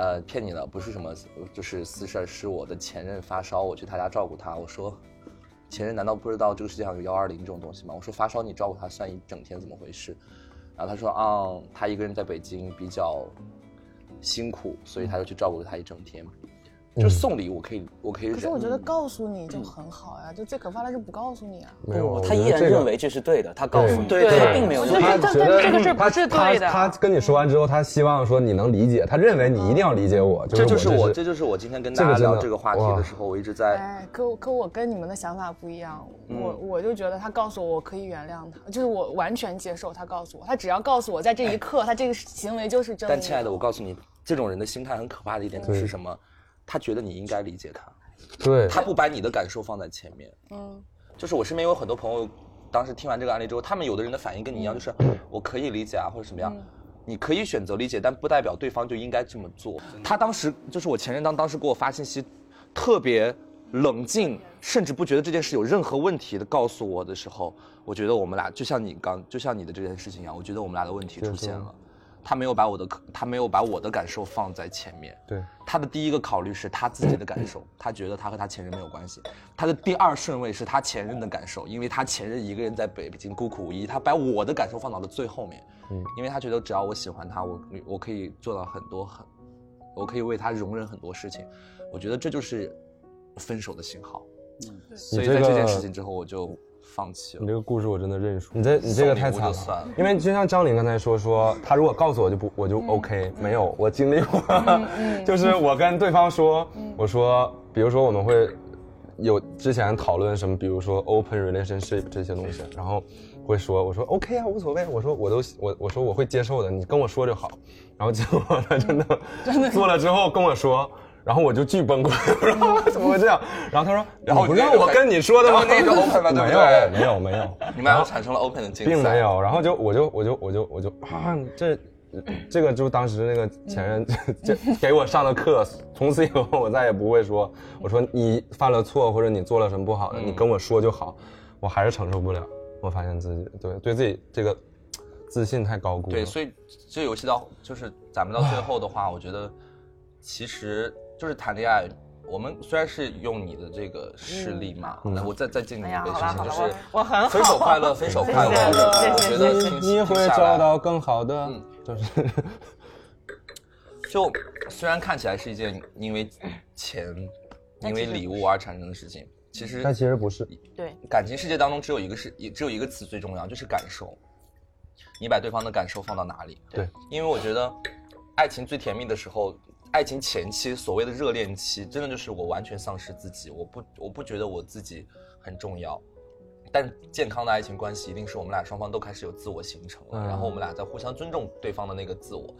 S2: 呃，骗你了，不是什么，就是私事儿，是我的前任发烧，我去他家照顾他。我说，前任难道不知道这个世界上有幺二零这种东西吗？我说发烧你照顾他算一整天，怎么回事？然后他说啊、他一个人在北京比较辛苦，所以他就去照顾了他一整天。就送礼物可以，我可以。
S6: 可是我觉得告诉你就很好呀，就最可怕的是不告诉你啊。
S5: 没有，
S7: 他依然认为这是对的，他告诉你，
S2: 对
S7: 他并没有
S5: 他觉得
S1: 这个事儿不是对的
S5: 他他跟你说完之后，他希望说你能理解，他认为你一定要理解我，
S2: 这就是我，这就是我今天跟大家聊这个话题的时候，我一直在
S6: 哎，可可我跟你们的想法不一样，
S2: 嗯
S6: 我我就觉得他告诉我我可以原谅他，就是我完全接受他告诉我，他只要告诉我在这一刻他这个行为就是真的。
S2: 但亲爱的，我告诉你，这种人的心态很可怕的一点就是什么？他觉得你应该理解他，
S5: 对
S2: 他不把你的感受放在前面。
S6: 嗯，
S2: 就是我身边有很多朋友，当时听完这个案例之后，他们有的人的反应跟你一样，就是我可以理解啊，或者什么样。你可以选择理解，但不代表对方就应该这么做。他当时就是我前任当当时给我发信息，特别冷静，甚至不觉得这件事有任何问题的告诉我的时候，我觉得我们俩就像你刚就像你的这件事情一样，我觉得我们俩的问题出现了。他没有把我的他没有把我的感受放在前面。
S5: 对，
S2: 他的第一个考虑是他自己的感受，他觉得他和他前任没有关系。他的第二顺位是他前任的感受，因为他前任一个人在北京孤苦无依，他把我的感受放到了最后面。嗯，因为他觉得只要我喜欢他，我我可以做到很多很，我可以为他容忍很多事情。我觉得这就是分手的信号。嗯，所以在这件事情之后，我就。放弃了。
S5: 你这个故事我真的认输。你这你这个太惨了。因为就像张琳刚才说说，他如果告诉我就不我就 OK。没有，我经历过，*laughs* 就是我跟对方说，我说，比如说我们会有之前讨论什么，比如说 open relationship 这些东西，然后会说，我说 OK 啊，无所谓，我说我都我我说我会接受的，你跟我说就好。然后结果他真的真的做了之后跟我说。然后我就巨崩溃，*laughs* 我说怎么会这样？然后他说，然后不是我跟你说的吗？
S2: 那个 open 吗？*laughs*
S5: 没有，没有，没有。
S2: 你们俩产生了 open 的经
S5: 历，并没有。然后就我就我就我就我就啊，这这个就当时那个前任 *laughs* 这给我上的课，从此以后我再也不会说，我说你犯了错或者你做了什么不好的，你跟我说就好。我还是承受不了，我发现自己对对自己这个自信太高估了。
S2: 对，所以这游戏到就是咱们到最后的话，我觉得其实。就是谈恋爱，我们虽然是用你的这个事例嘛，那我再再敬你一杯事情，就是
S1: 我很
S2: 分手快乐，分手快乐，我觉得
S5: 你会找到更好的，就是，
S2: 就虽然看起来是一件因为钱、因为礼物而产生的事情，其实
S5: 但其实不是。
S1: 对，
S2: 感情世界当中只有一个是，只有一个词最重要，就是感受。你把对方的感受放到哪里？
S5: 对，
S2: 因为我觉得爱情最甜蜜的时候。爱情前期所谓的热恋期，真的就是我完全丧失自己，我不我不觉得我自己很重要。但健康的爱情关系一定是我们俩双方都开始有自我形成了，然后我们俩在互相尊重对方的那个自我。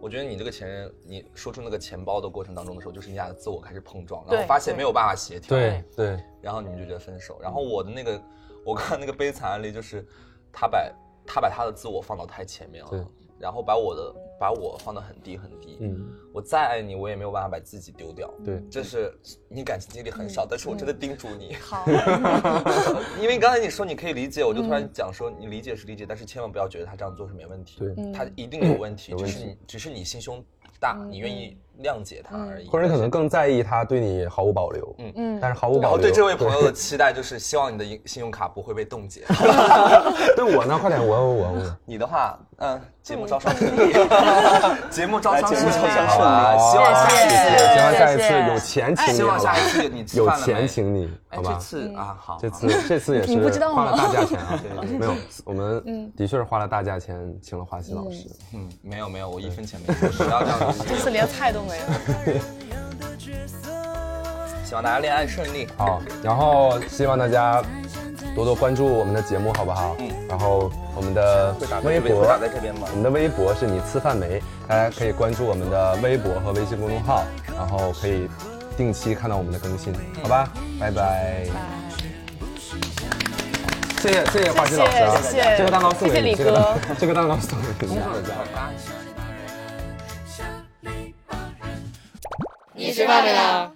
S2: 我觉得你这个前任，你说出那个钱包的过程当中的时候，就是你俩的自我开始碰撞，然后发现没有办法协调，
S5: 对对，
S2: 然后你们就觉得分手。然后我的那个，我看那个悲惨案例就是，他把他把他的自我放到太前面了。然后把我的把我放得很低很低，嗯，我再爱你，我也没有办法把自己丢掉。
S5: 对，
S2: 这是你感情经历很少，但是我真的叮嘱你，
S1: 好，*laughs*
S2: 因为刚才你说你可以理解，我就突然讲说你理解是理解，但是千万不要觉得他这样做是没问题，
S5: 对，
S2: 他一定有问题，只是你只是你心胸。大，你愿意谅解他而已，
S5: 或者可能更在意他对你毫无保留，嗯嗯，但是毫无保留。
S2: 对这位朋友的期待就是希望你的信用卡不会被冻结。
S5: 对 *laughs* 我呢，快点，我我我。
S2: 你的话，嗯，节目招商 *laughs* 顺利，节目招商顺利，希望下一次，
S5: 希望下一次有钱请你，
S2: 希望下一次你
S5: 有钱请你，好吧？
S2: 这次啊，好，
S5: 这次这次也是花了大价钱啊，没有，我们的确是花了大价钱请了华西老师，
S2: 嗯，没有没有，我一分钱没有，不要这样。
S6: 这次连菜都没有。*laughs*
S2: 希望大家恋爱顺利。
S5: 好，然后希望大家多多关注我们的节目，好不好？嗯。然后我们的微博
S2: 在这边吗？
S5: 我们的微博是你吃饭没？大家可以关注我们的微博和微信公众号，然后可以定期看到我们的更新，好吧？拜拜。谢谢谢谢华西老师，
S6: 谢谢。
S5: 这个蛋糕送给
S6: 李哥，
S5: 这个蛋糕送给你。
S8: 你吃饭没有？